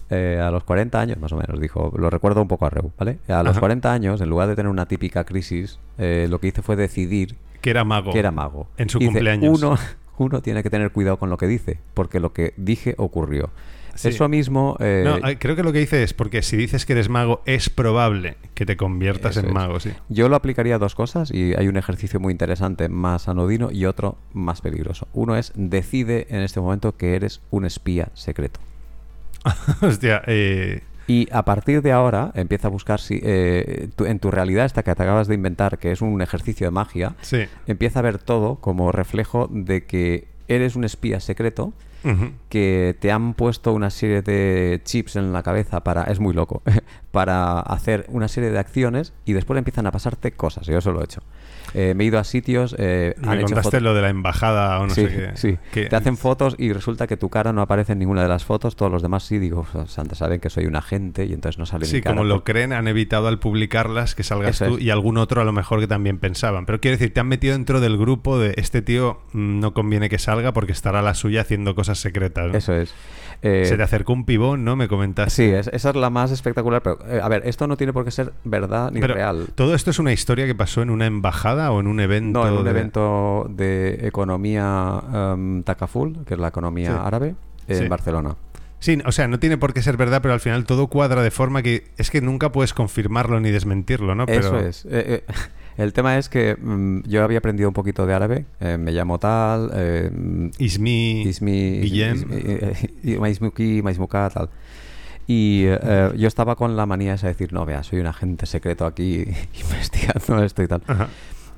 eh, a los 40 años más o menos dijo lo recuerdo un poco a Reu vale a los Ajá. 40 años en lugar de tener una típica crisis eh, lo que hice fue decidir que era mago. que era mago En su cumpleaños. uno [laughs] uno tiene que tener cuidado con lo que dice porque lo que dije ocurrió Sí. eso mismo eh, No, creo que lo que dice es porque si dices que eres mago, es probable que te conviertas en es. mago, sí. Yo lo aplicaría a dos cosas y hay un ejercicio muy interesante más anodino y otro más peligroso. Uno es decide en este momento que eres un espía secreto. [laughs] Hostia, eh, Y a partir de ahora empieza a buscar si eh, tu- en tu realidad esta que te acabas de inventar, que es un ejercicio de magia, sí. empieza a ver todo como reflejo de que eres un espía secreto que te han puesto una serie de chips en la cabeza para, es muy loco, [laughs] para hacer una serie de acciones y después empiezan a pasarte cosas. Yo eso lo he hecho. Eh, me he ido a sitios, eh, han Me hecho contaste fotos- lo de la embajada o no sí, sé qué. sí. Te hacen fotos y resulta que tu cara no aparece en ninguna de las fotos, todos los demás sí, digo, "Oh, Santa, saben que soy un agente y entonces no sale Sí, mi cara. como lo creen, han evitado al publicarlas que salgas Eso tú es. y algún otro a lo mejor que también pensaban. Pero quiero decir, te han metido dentro del grupo de este tío mm, no conviene que salga porque estará la suya haciendo cosas secretas. ¿no? Eso es. Eh, Se te acercó un pibón, ¿no? Me comentaste. Sí, es- esa es la más espectacular, pero eh, a ver, esto no tiene por qué ser verdad ni Pero, real. ¿Todo esto es una historia que pasó en una embajada o en un evento? No, en un de- evento de economía em, Takaful, que es la economía Sí. árabe, en Sí. Barcelona. Sí, o sea, no tiene por qué ser verdad, pero al final todo cuadra de forma que es que nunca puedes confirmarlo ni desmentirlo, ¿no? Pero, Eso es. El tema es que mm, yo había aprendido un poquito de árabe, eh, me llamo tal, eh, Ismi, Ismi, Guillem. Ismi- eh, [laughs] tal. Y eh, yo estaba con la manía esa de decir, no, vea, soy un agente secreto aquí [laughs] investigando esto y tal. Ajá.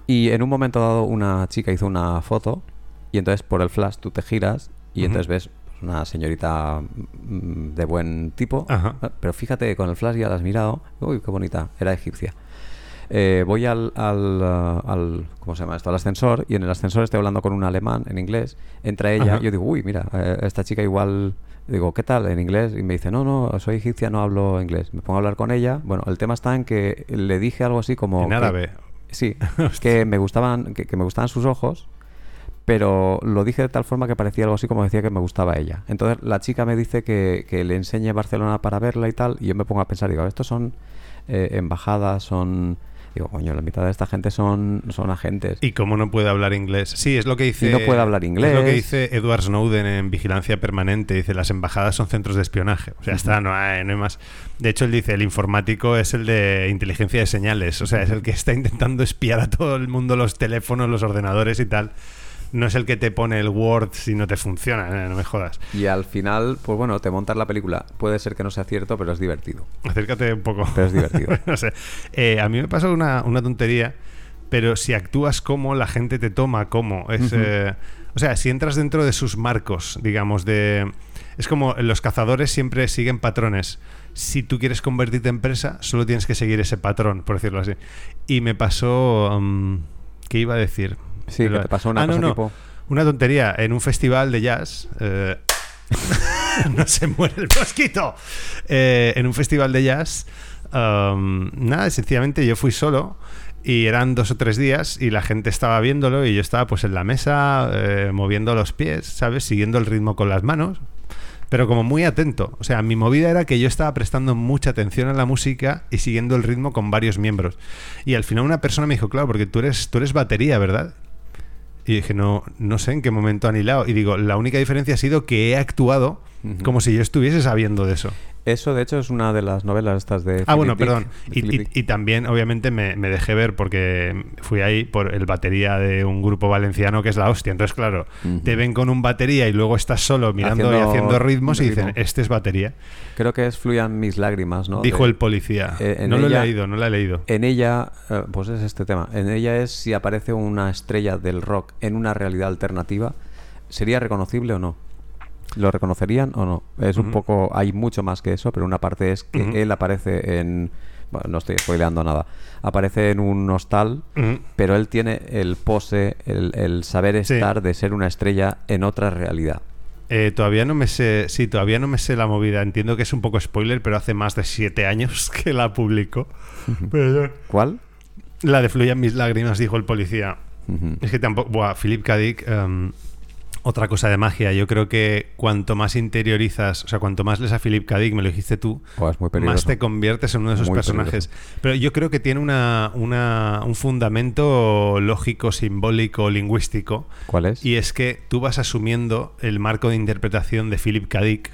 Y en un momento dado una chica hizo una foto y entonces por el flash tú te giras y entonces ves una señorita mm, de buen tipo. Ajá. Pero fíjate, con el flash ya la has mirado. Uy, qué bonita. Era egipcia. Eh, voy al, al, ah, al- ¿Cómo se llama esto? Al ascensor y en el ascensor estoy hablando con un alemán en inglés. Entra ella. Ajá. Yo digo, uy, mira, eh, esta chica igual. Digo, ¿qué tal? En inglés. Y me dice, no, no, soy egipcia, no hablo inglés. Me pongo a hablar con ella. Bueno, el tema está en que le dije algo así como. en que- árabe. Sí, [laughs] que me gustaban, que, que me gustaban sus ojos, pero lo dije de tal forma que parecía algo así como decía que me gustaba ella. Entonces la chica me dice que, que le enseñe Barcelona para verla y tal, y yo me pongo a pensar, digo, estos son eh, embajadas, son... Digo, coño, la mitad de esta gente son, son agentes. ¿Y cómo no puede hablar inglés? Sí, es lo que dice. Y no puede hablar Es lo que inglés. dice Edward Snowden en Vigilancia Permanente. Dice: las embajadas son centros de espionaje. O sea, está, no hay, no hay más. De hecho, él dice: el informático es el de inteligencia de señales. O sea, es el que está intentando espiar a todo el mundo, los teléfonos, los ordenadores y tal. No es el que te pone el Word si no te funciona, eh, no me jodas. Y al final, pues bueno, te montas la película. Puede ser que no sea cierto, pero es divertido. Acércate un poco. Pero es divertido. [laughs] no sé. Eh, a mí me pasa una, una tontería, pero si actúas como, la gente te toma como. Es, eh, o sea, si entras dentro de sus marcos, digamos, de... Es como los cazadores siempre siguen patrones. Si tú quieres convertirte en presa, solo tienes que seguir ese patrón, por decirlo así. Y me pasó... mm, ¿Qué iba a decir? Sí, que te pasó una Ah, no, cosa no. tipo... Una tontería. En un festival de jazz. eh, [laughs] no se muere el mosquito. Eh, en un festival de jazz. um, nada, sencillamente yo fui solo. Y eran dos o tres días y la gente estaba viéndolo y yo estaba pues en la mesa eh, moviendo los pies, ¿sabes? Siguiendo el ritmo con las manos. pero como muy atento. O sea, mi movida era que yo estaba prestando mucha atención a la música y siguiendo el ritmo con varios miembros. Y al final una persona me dijo, claro, porque tú eres, tú eres batería, ¿verdad? Y dije, no, no sé en qué momento han hilado. Y digo, la única diferencia ha sido que he actuado como si yo estuviese sabiendo de eso. Eso, de hecho, es una de las novelas estas de. Ah, Philip bueno, Dick, perdón. Y, también, obviamente, me, me dejé ver porque fui ahí por el batería de un grupo valenciano que es la hostia. Entonces, claro, te ven con un batería y luego estás solo mirando Haciendo y haciendo ritmos y dicen, este es batería. Creo que es Fluyan mis lágrimas, ¿no? Dijo De- el policía. eh, no lo he leído, no lo he leído. En ella, eh, pues es este tema. En ella es si aparece una estrella del rock en una realidad alternativa, ¿sería reconocible o no? ¿Lo reconocerían o no? Es un poco, hay mucho más que eso, pero una parte es que él aparece en, bueno, no estoy spoileando nada, aparece en un hostal, pero él tiene el pose, el, el saber Sí. estar de ser una estrella en otra realidad. Eh, todavía no me sé, sí, todavía no me sé la movida. Entiendo que es un poco spoiler, pero hace más de siete años [laughs] que la publicó. Pero ¿Cuál? La de Fluyan mis lágrimas, dijo el policía. Es que tampoco. Buah, Philip K. Dick, em, otra cosa de magia. Yo creo que cuanto más interiorizas, o sea, cuanto más lees a Philip K. Dick, me lo dijiste tú, Oh, más te conviertes en uno de esos Muy personajes. Pero yo creo que tiene una, una- un fundamento lógico, simbólico, lingüístico. ¿Cuál es? Y es que tú vas asumiendo el marco de interpretación de Philip K. Dick,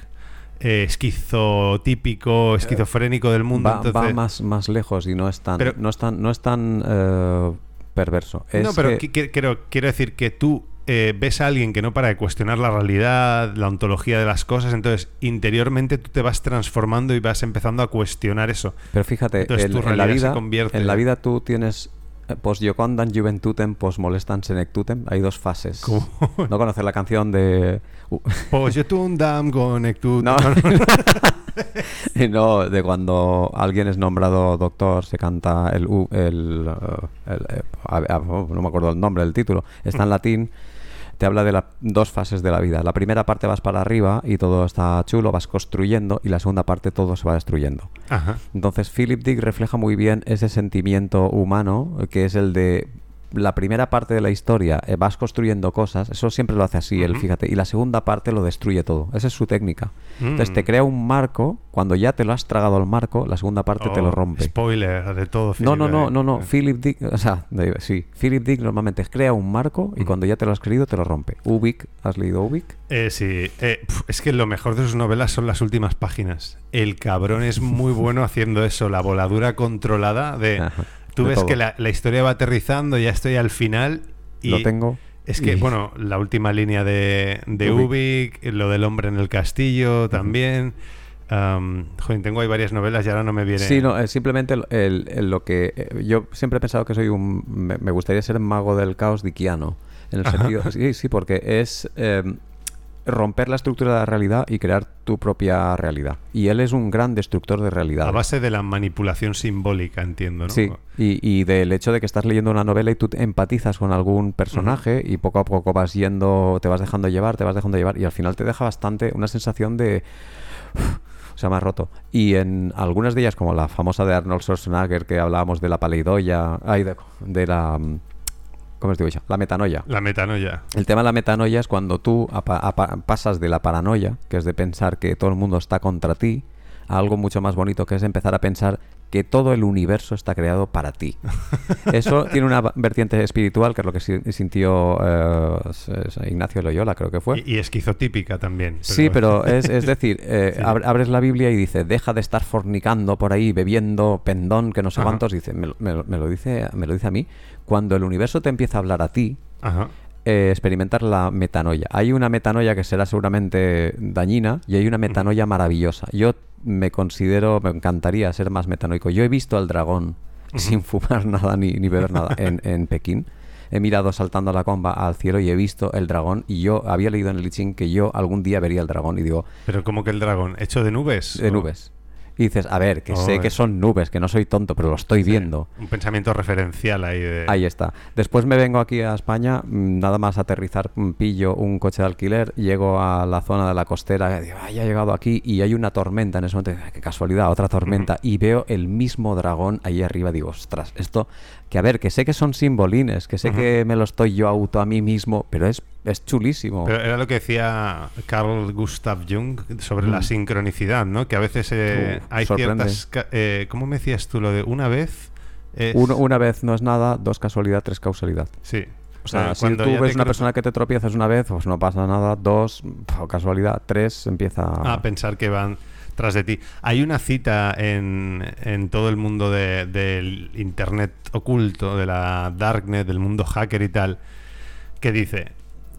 eh, esquizotípico, esquizofrénico del mundo. va, va más, más lejos y no es tan, Pero- no es tan, no es tan eh, perverso. Es no, pero que- quiero, quiero decir que tú eh, ves a alguien que no para de cuestionar la realidad, la ontología de las cosas, entonces interiormente tú te vas transformando y vas empezando a cuestionar eso. Pero fíjate, Entonces en, tu en la realidad se vida, convierte- en la vida tú tienes eh, post jocondan juventutem, post molestan senectutem. Hay dos fases. ¿Cómo? [laughs] ¿No conoces la canción de... uh, [laughs] Pues yo tú un dam conectu- No. [laughs] no, de cuando alguien es nombrado doctor, se canta el... el, eh, el, no me acuerdo el nombre, el título. Está en latín. Te habla de las dos fases de la vida. La primera parte vas para arriba y todo está chulo, vas construyendo, y la segunda parte todo se va destruyendo. Ajá. Entonces Philip Dick refleja muy bien ese sentimiento humano, que es el de la primera parte de la historia, eh, vas construyendo cosas, eso siempre lo hace así, él, Ujú. fíjate, y la segunda parte lo destruye todo. Esa es su técnica. Entonces Mm. te crea un marco, cuando ya te lo has tragado el marco, la segunda parte te Oh, lo rompe. Spoiler de todo. No, Philip, no, no, eh. no, no. Philip Dick, o sea, de- sí, Philip Dick normalmente crea un marco y cuando ya te lo has creído te lo rompe. Ubik, ¿has leído Ubik? Eh, sí, Eh, es que lo mejor de sus novelas son las últimas páginas. El cabrón es muy [laughs] bueno haciendo eso, la voladura controlada de... Ajá, Tú ves todo. que la, la historia va aterrizando, ya estoy al final y... Lo tengo. Es que, y- bueno, la última línea de, de Ubik. Ubik, lo del hombre en el castillo también. Am, joder, tengo ahí varias novelas y ahora no me viene... Sí, no, eh, simplemente el- el- el- lo que eh, yo siempre he pensado que soy un me, me gustaría ser mago del caos diquiano en el sentido sí, sí, porque es eh, romper la estructura de la realidad y crear tu propia realidad. Y él es un gran destructor de realidad. A base de la manipulación simbólica, entiendo, ¿no? Sí, y, y del hecho de que estás leyendo una novela y tú empatizas con algún personaje y poco a poco vas yendo, te vas dejando llevar, te vas dejando llevar y al final te deja bastante una sensación de... O sea, me ha roto. Y en algunas de ellas, como la famosa de Arnold Schwarzenegger, que hablábamos de la paleidoia, ay, de, de la... ¿Cómo os digo? La metanoia. La metanoia. El tema de la metanoia es cuando tú pasas de la paranoia, que es de pensar que todo el mundo está contra ti, a algo mucho más bonito, que es empezar a pensar que todo el universo está creado para ti. [laughs] Eso tiene una vertiente espiritual, que es lo que si- sintió eh, Ignacio Loyola, creo que fue. Y, y esquizotípica también. Sí, pero es, es decir, [laughs] eh, Sí. abres la Biblia y dice, deja de estar fornicando por ahí, bebiendo pendón, que no sé Ajá. cuántos, dice, me, me lo dice, me lo dice a mí. Cuando el universo te empieza a hablar a ti, Ajá. eh, experimentar la metanoia. Hay una metanoia que será seguramente dañina y hay una metanoia maravillosa. Yo me considero, me encantaría ser más metanoico. Yo he visto al dragón sin [laughs] fumar nada ni, ni beber nada en, en Pekín. He mirado saltando la comba al cielo y he visto el dragón y yo había leído en el I Ching que yo algún día vería el dragón y digo, Pero como que el dragón, hecho de nubes. de ¿o? nubes. Y dices, a ver, que sé Oh, que eh. son nubes, que no soy tonto, pero lo estoy viendo. Un pensamiento referencial ahí de... Ahí está. Después me vengo aquí a España, mm, nada más aterrizar, mm, pillo un coche de alquiler, llego a la zona de la costera, digo, "Ah, ya he llegado aquí y hay una tormenta en ese momento, "Ah, qué casualidad, otra tormenta, y veo el mismo dragón ahí arriba, digo, ostras, esto, que a ver, que sé que son simbolines, que sé que me lo estoy yo auto a mí mismo, pero es es chulísimo. Pero era lo que decía Carl Gustav Jung sobre la Mm. sincronicidad, ¿no? Que a veces eh, Uh, hay sorprende. ciertas... eh, ¿Cómo me decías tú lo de una vez? es- Uno- una vez no es nada, dos casualidad, tres causalidad. Sí. O sea, si cuando tú ves te una persona que te tropiezas una vez, pues no pasa nada. Dos, casualidad. Tres, empieza a pensar que van tras de ti. Hay una cita en, en todo el mundo de- del Internet oculto, de la Darknet, del mundo hacker y tal, que dice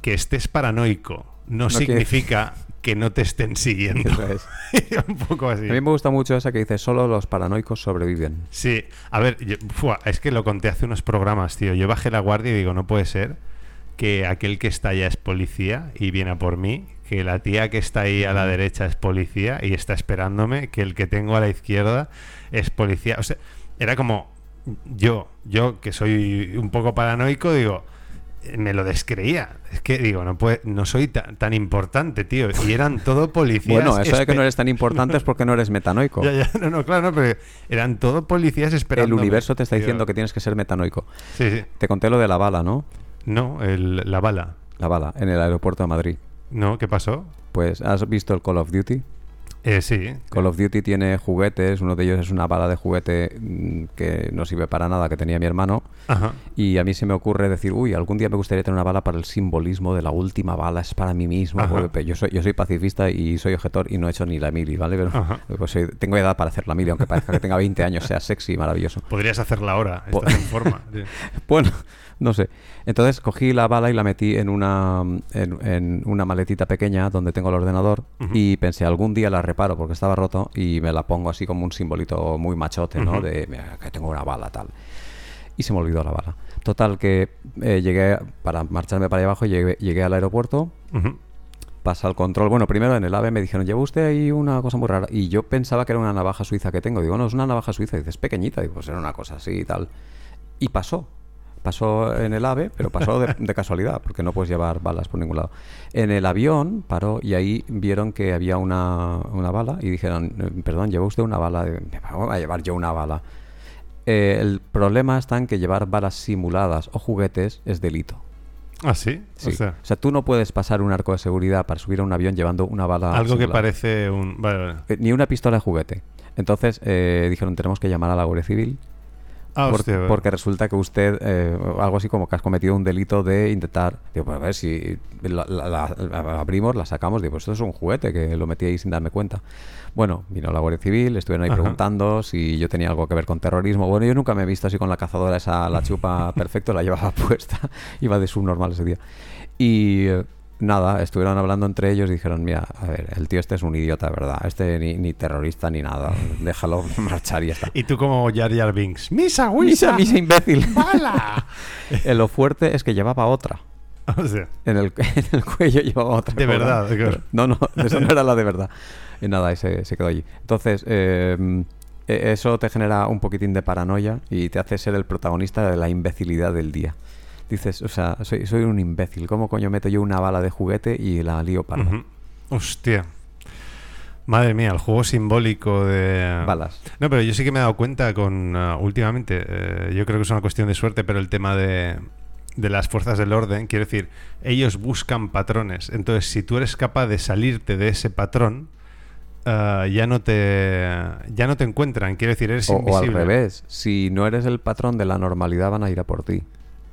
que estés paranoico no, significa que no te estén siguiendo. Es. [laughs] Un poco así. A mí me gusta mucho esa que dice, solo los paranoicos sobreviven. Sí, a ver, yo- fua, es que lo conté hace unos programas, tío. Yo bajé la guardia y digo, no puede ser que aquel que está allá es policía y viene a por mí, que la tía que está ahí a la derecha es policía y está esperándome, que el que tengo a la izquierda es policía. O sea, era como yo, yo que soy un poco paranoico, digo, me lo descreía. Es que digo, no puede, no soy ta- tan importante, tío. Y eran todo policías. Bueno, eso de que no eres tan importante es porque no eres metanoico. [laughs] Ya, ya, no, no, claro, no, pero eran todo policías esperando. El universo te está diciendo que tienes que ser metanoico. Sí, sí. Te conté lo de la bala, ¿no? No, el- la bala. La bala, en el aeropuerto de Madrid. No, ¿qué pasó? Pues, ¿has visto el Call of Duty? Eh, sí. Call of Duty tiene juguetes, uno de ellos es una bala de juguete mm, que no sirve para nada, que tenía mi hermano. Ajá. Y a mí se me ocurre decir, uy, algún día me gustaría tener una bala para el simbolismo de la última bala, es para mí mismo. Porque yo, soy, yo soy pacifista y soy objetor y no he hecho ni la mili, ¿vale? Pero [laughs] pues, soy- tengo edad para hacer la mili, aunque parezca que tenga 20 años, sea sexy y maravilloso. Podrías hacerla ahora, estás en forma. [laughs] sí. Bueno, no sé. Entonces cogí la bala y la metí en una, en, en una maletita pequeña donde tengo el ordenador y pensé, algún día la reparo porque estaba roto y me la pongo así como un simbolito muy machote, ¿no? De "Mira, que tengo una bala tal. Y se me olvidó la bala. Total que eh, llegué, para marcharme para allá abajo, llegué, llegué al aeropuerto, pasa el control. Bueno, primero en el AVE me dijeron, lleva usted ahí una cosa muy rara. Y yo pensaba que era una navaja suiza que tengo. Digo, no, es una navaja suiza. Y dices, pequeñita. Digo, pues era una cosa así y tal. Y pasó. Pasó en el AVE, pero pasó de, de casualidad, porque no puedes llevar balas por ningún lado. En el avión paró y ahí vieron que había una, una bala y dijeron, "Eh, perdón, ¿lleva usted una bala? Digo, ¿Cómo voy a llevar yo una bala? Eh, el problema está en que llevar balas simuladas o juguetes es delito. Ah, sí. Sí. O sea, O sea, tú no puedes pasar un arco de seguridad para subir a un avión llevando una bala. algo que parece un. Vale, vale. Eh, Ni una pistola de juguete. Entonces eh, dijeron, tenemos que llamar a la Guardia Civil. Ah, por- hostia, porque resulta que usted, eh, algo así como que has cometido un delito de intentar. Digo, pues a ver si la, la- la- la abrimos, la sacamos. Digo, pues esto es un juguete que lo metí ahí sin darme cuenta. Bueno, vino la Guardia Civil, estuvieron ahí Ajá. preguntando si yo tenía algo que ver con terrorismo. Bueno, yo nunca me he visto así con la cazadora esa, la [laughs] chupa perfecto, la llevaba [laughs] puesta, iba de subnormal ese día. Y eh, nada, estuvieron hablando entre ellos y dijeron, mira, a ver, el tío este es un idiota, verdad. Este ni, ni terrorista ni nada. Déjalo [laughs] marchar y ya está. Y tú como Jar Jar Binks. ¡Misa, Misa, misa, imbécil. [laughs] ¡Bala! Eh, lo fuerte es que llevaba otra. [laughs] o sea, En el, en el cuello llevaba otra. De verdad, claro. No, no, eso no era la de verdad. Y nada, y se, se quedó allí. Entonces, eh, eh, eso te genera un poquitín de paranoia y te hace ser el protagonista de la imbecilidad del día. Dices, o sea, soy, soy un imbécil. ¿Cómo coño meto yo una bala de juguete y la lío parda? ujú. Hostia. Madre mía, el juego simbólico de. Balas. No, pero yo sí que me he dado cuenta con. ah, últimamente, eh, yo creo que es una cuestión de suerte, pero el tema de. De las fuerzas del orden, quiero decir, ellos buscan patrones. Entonces, si tú eres capaz de salirte de ese patrón, ah, ya no te ya no te encuentran. Quiero decir, eres O, o al revés, si no eres el patrón de la normalidad van a ir a por ti.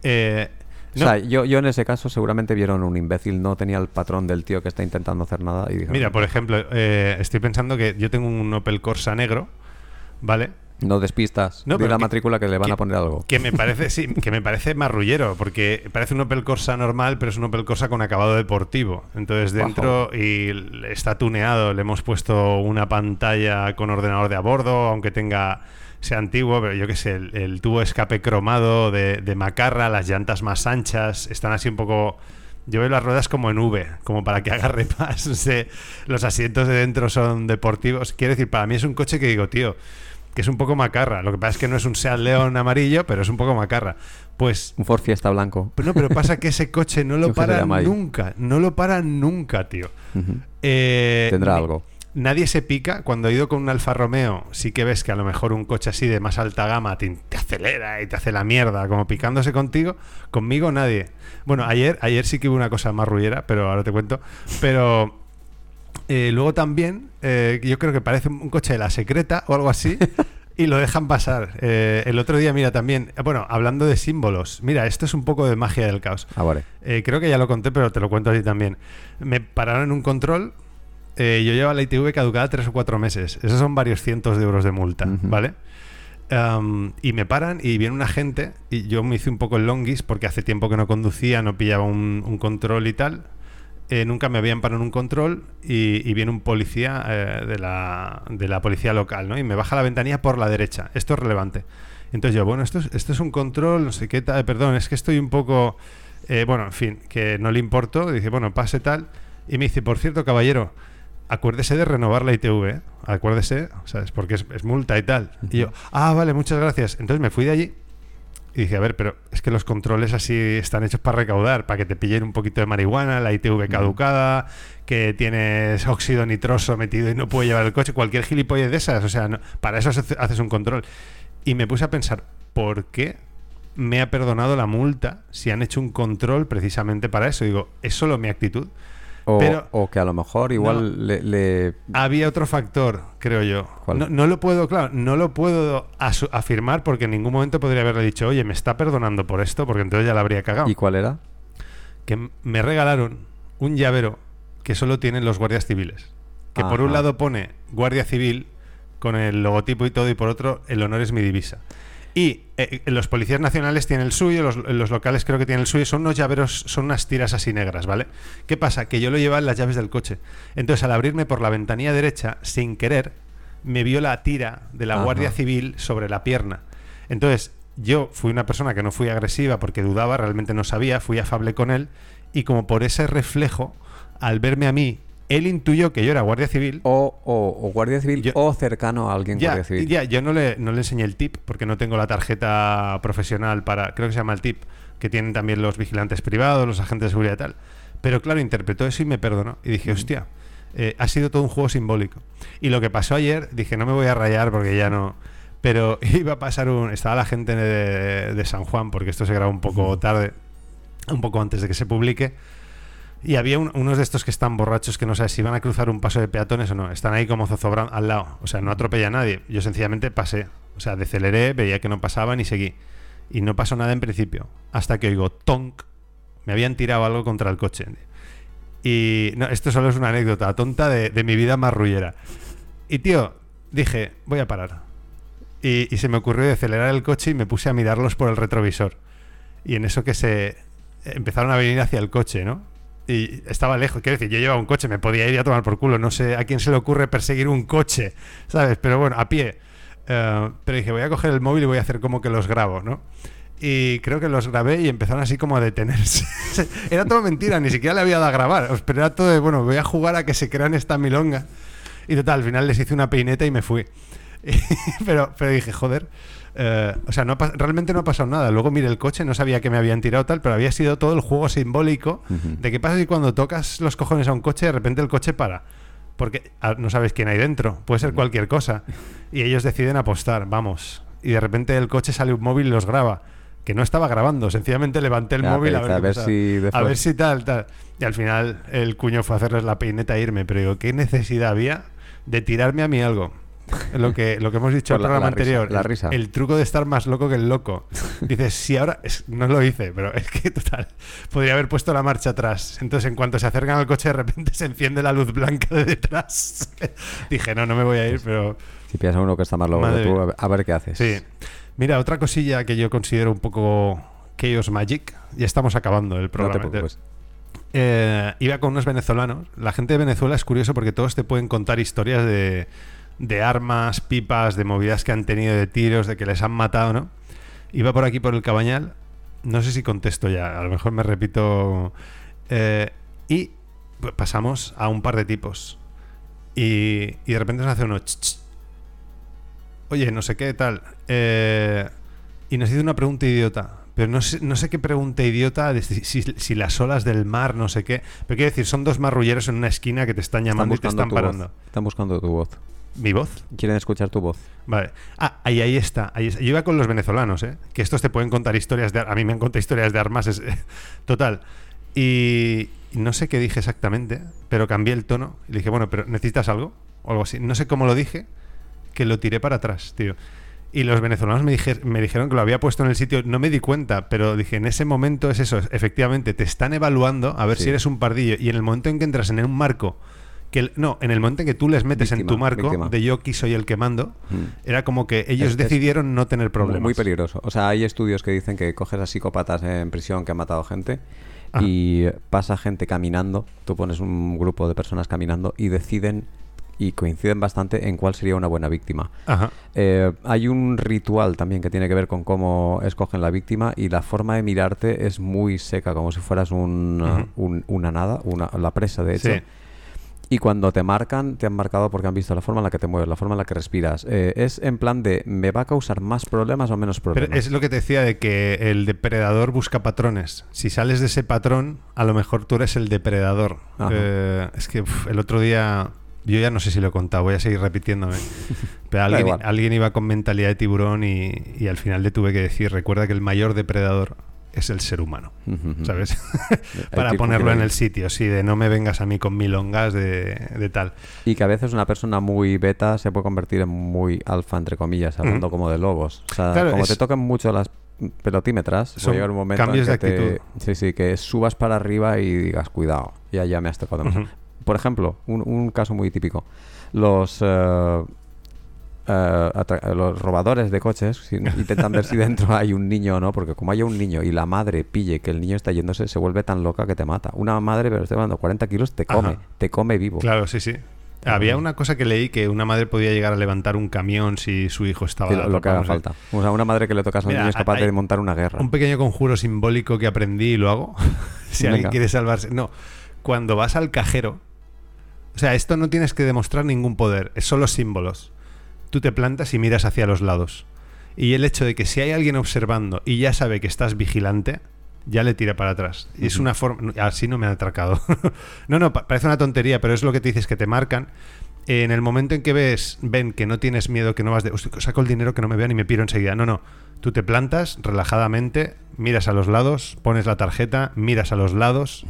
Eh, O no, sea, yo, yo en ese caso seguramente vieron un imbécil, no tenía el patrón del tío que está intentando hacer nada y Mira, por ejemplo, eh, estoy pensando que yo tengo un Opel Corsa negro, ¿vale? no despistas, No, pero la que- matrícula que le van que- a poner algo. Que me parece, sí, que me parece marrullero, porque parece un Opel Corsa normal, pero es un Opel Corsa con acabado deportivo. Entonces dentro y está tuneado, le hemos puesto una pantalla con ordenador de a bordo, aunque tenga sea antiguo, pero yo qué sé, el, el tubo de escape cromado de, de macarra, las llantas más anchas, están así un poco... Yo veo las ruedas como en V, como para que [laughs] agarre más. no sé, los asientos de dentro son deportivos. Quiero decir, para mí es un coche que digo, tío, que es un poco macarra. Lo que pasa es que no es un Seat León amarillo, pero es un poco macarra. Pues Un Ford Fiesta blanco. pero no, pero pasa que ese coche no [laughs] lo para nunca, no lo para nunca, tío. Eh, Tendrá algo. Nadie se pica. Cuando he ido con un Alfa Romeo, sí que ves que a lo mejor un coche así de más alta gama te, te acelera y te hace la mierda, como picándose contigo. Conmigo nadie. Bueno, ayer, ayer sí que hubo una cosa más rullera, pero ahora te cuento. Pero eh, luego también, eh, yo creo que parece un coche de la secreta o algo así. [laughs] Y lo dejan pasar. Eh, el otro día, mira, también, bueno, hablando de símbolos, mira, esto es un poco de magia del caos. Ah, vale. Eh, creo que ya lo conté, pero te lo cuento a ti también. Me pararon en un control. Eh, yo llevaba la ITV caducada tres o cuatro meses. Esos son varios cientos de euros de multa. ¿vale? Y me paran y viene un agente y yo me hice un poco el longis porque hace tiempo que no conducía, no pillaba un, un control y tal. Eh, nunca me habían parado en un control y, y viene un policía eh, de, la, de la policía local, ¿no? Y me baja la ventanilla por la derecha. Esto es relevante. Entonces yo, bueno, esto es, esto es un control, no sé qué tal, perdón, es que estoy un poco, eh, bueno, en fin, que no le importo. Dice, bueno, pase tal. Y me dice, por cierto, caballero, acuérdese de renovar la ITV, ¿eh? acuérdese, ¿sabes? Porque es, es multa y tal. Y yo, ah, vale, muchas gracias. Entonces me fui de allí y dije, a ver, pero es que los controles así están hechos para recaudar, para que te pillen un poquito de marihuana, la ITV caducada, que tienes óxido nitroso metido y no puede llevar el coche, cualquier gilipollez de esas. O sea, no- para eso hace- haces un control. Y me puse a pensar, ¿por qué me ha perdonado la multa si han hecho un control precisamente para eso? Digo, ¿es solo mi actitud? O, Pero- o que a lo mejor igual le, le- Había otro factor, creo yo. No, no lo puedo, claro, no lo puedo afirmar porque en ningún momento podría haberle dicho, oye, me está perdonando por esto, porque entonces ya la habría cagado. ¿Y cuál era? Que me regalaron un llavero que solo tienen los guardias civiles. Que por un lado pone Guardia Civil con el logotipo y todo, y por otro, el honor es mi divisa. Y eh, eh, los policías nacionales tienen el suyo, los, los locales creo que tienen el suyo, son unos llaveros, son unas tiras así negras, ¿vale? ¿Qué pasa? Que yo lo llevaba en las llaves del coche. Entonces, al abrirme por la ventanilla derecha, sin querer, me vio la tira de la Ajá. Guardia Civil sobre la pierna. Entonces, yo fui una persona que no fui agresiva porque dudaba, realmente no sabía, fui afable con él, y como por ese reflejo, al verme a mí, él intuyó que yo era Guardia Civil. O, o- o Guardia Civil Yo- o cercano a alguien Ya, Guardia Civil. ya, yo no le, no le enseñé el tip porque no tengo la tarjeta profesional para, creo que se llama el tip, que tienen también los vigilantes privados, los agentes de seguridad y tal. Pero claro, interpretó eso y me perdonó. Y dije, hostia, eh, ha sido todo un juego simbólico. Y lo que pasó ayer, dije, no me voy a rayar porque ya no... Pero [laughs] iba a pasar un... Estaba la gente de, de San Juan, porque esto se graba un poco tarde, un poco antes de que se publique. Y había un- unos de estos que están borrachos que no sabes si van a cruzar un paso de peatones o no. Están ahí como zozobrando al lado. O sea, no atropella a nadie. Yo sencillamente pasé. O sea, deceleré, veía que no pasaban y seguí. Y no pasó nada en principio. Hasta que oigo tonk. Me habían tirado algo contra el coche. Y no, esto solo es una anécdota tonta de, de mi vida marrullera. Y tío, dije, voy a parar. Y, y se me ocurrió acelerar el coche y me puse a mirarlos por el retrovisor. Y en eso que se empezaron a venir hacia el coche, ¿no? Y estaba lejos, quiero decir, yo llevaba un coche, me podía ir a tomar por culo, no sé a quién se le ocurre perseguir un coche, ¿sabes? Pero bueno, a pie. Eh, pero dije, voy a coger el móvil y voy a hacer como que los grabo, ¿no? Y creo que los grabé y empezaron así como a detenerse. [laughs] era todo mentira, ni siquiera le había dado a grabar. Pero era todo de, bueno, voy a jugar a que se crean esta milonga. Y total, al final les hice una peineta y me fui. [laughs] pero, pero dije, joder. eh, o sea, no realmente no ha pasado nada. Luego miré el coche, no sabía que me habían tirado tal, pero había sido todo el juego simbólico de qué pasa si cuando tocas los cojones a un coche, de repente el coche para. Porque no sabes quién hay dentro, puede ser cualquier cosa. Y ellos deciden apostar, vamos. Y de repente el coche sale un móvil y los graba. Que no estaba grabando, sencillamente levanté el móvil a ver, a ver si a ver si tal, tal. Y al final el cuño fue a hacerles la peineta e irme. Pero digo, ¿qué necesidad había de tirarme a mí algo? [laughs] Lo que, lo que hemos dicho en el la- programa la risa, anterior. la el- risa. El, truco de estar más loco que el loco. [laughs] Dices, si ahora. es- no lo hice, pero es que total. Podría haber puesto la marcha atrás. Entonces, en cuanto se acercan al coche, de repente se enciende la luz blanca de detrás. [laughs] Dije, no, no me voy a ir, pero. Si a uno que está más loco que tú, a ver, qué haces. Sí. Mira, otra cosilla que yo considero un poco Chaos Magic. Ya estamos acabando el No te programa. Eh, iba con unos venezolanos. La gente de Venezuela es curioso porque todos te pueden contar historias de, de armas, pipas, de movidas que han tenido, de tiros, de que les han matado, ¿no? Iba por aquí por el cabañal. No sé si contesto ya, a lo mejor me repito. Eh, y pasamos a un par de tipos. Y, y de repente nos hace uno. "Ch, ch". Oye, no sé qué tal. Eh, y nos hizo una pregunta idiota. Pero no sé, no sé qué pregunta idiota de si, si- si las olas del mar, no sé qué. Pero quiero decir, son dos marrulleros en una esquina que te están Están llamando y te están parando. voz. Están buscando tu voz. ¿Mi voz? Quieren escuchar tu voz. Vale. Ah, ahí, ahí está. Ahí está. Yo iba con los venezolanos, ¿eh? Que estos te pueden contar historias de... A mí me han contado historias de armas. es- [laughs] total. Y y no sé qué dije exactamente, pero cambié el tono. Y le dije, bueno, pero ¿necesitas algo? O algo así. No sé cómo lo dije, que lo tiré para atrás, tío. Y los venezolanos me, dije- me dijeron que lo había puesto en el sitio. No me di cuenta, pero dije, en ese momento es eso. Efectivamente, te están evaluando a ver Sí. si eres un pardillo. Y en el momento en que entras en un marco... Que no, en el momento en que tú les metes en tu marco víctima. de yo aquí soy el que mando, Mm. era como que ellos Es- es decidieron no tener problemas. Muy peligroso. O sea, hay estudios que dicen que coges a psicópatas en prisión que han matado gente y pasa gente caminando. Tú pones un grupo de personas caminando y deciden y coinciden bastante en cuál sería una buena víctima. Ajá. Eh, hay un ritual también que tiene que ver con cómo escogen la víctima y la forma de mirarte es muy seca, como si fueras un- una nada, una, la presa de hecho. Sí. Y cuando te marcan, te han marcado porque han visto la forma en la que te mueves, la forma en la que respiras. Eh, es en plan de, ¿me va a causar más problemas o menos problemas? Pero es lo que te decía de que el depredador busca patrones. Si sales de ese patrón, a lo mejor tú eres el depredador. Eh, es que uf, el otro día, yo ya no sé si lo he contado, voy a seguir repitiéndome. [laughs] Pero alguien iba con mentalidad de tiburón y, y al final le tuve que decir, recuerda que el mayor depredador es el ser humano. ¿Sabes? [laughs] Para ponerlo en el sitio, sí, de no me vengas a mí con milongas de, de tal. Y que a veces una persona muy beta se puede convertir en muy alfa, entre comillas, hablando como de lobos. O sea, Claro, como es- te tocan mucho las pelotímetras, Son llegar un momento cambios en de que te- actitud. sí, sí, que subas para arriba y digas, cuidado, ya, ya me has tocado demasiado". Ujú. Por ejemplo, un, un caso muy típico. Los... eh, eh, los robadores de coches si- intentan ver si dentro hay un niño o no, porque como haya un niño y la madre pille que el niño está yéndose, se vuelve tan loca que te mata. Una madre, pero estoy hablando 40 kilos, te come, Ajá. te come vivo. Claro, sí, sí. Había una cosa que leí que una madre podía llegar a levantar un camión si su hijo estaba Sí, lo, lo que haga falta. O sea, una madre que le tocas al Mira, niño es capaz de montar una guerra. Un pequeño conjuro simbólico que aprendí y lo hago. [laughs] si alguien quiere salvarse. No, cuando vas al cajero. O sea, esto no tienes que demostrar ningún poder, es solo símbolos. Tú te plantas y miras hacia los lados. Y el hecho de que si hay alguien observando y ya sabe que estás vigilante, ya le tira para atrás. Y es una forma. Así no me han atracado. [laughs] no, no, pa- parece una tontería, pero es lo que te dices que te marcan. En el momento en que ves, ven que no tienes miedo, que no vas de. "Hostia, saco el dinero que no me vean y me piro enseguida. No, no. Tú te plantas relajadamente, miras a los lados, pones la tarjeta, miras a los lados,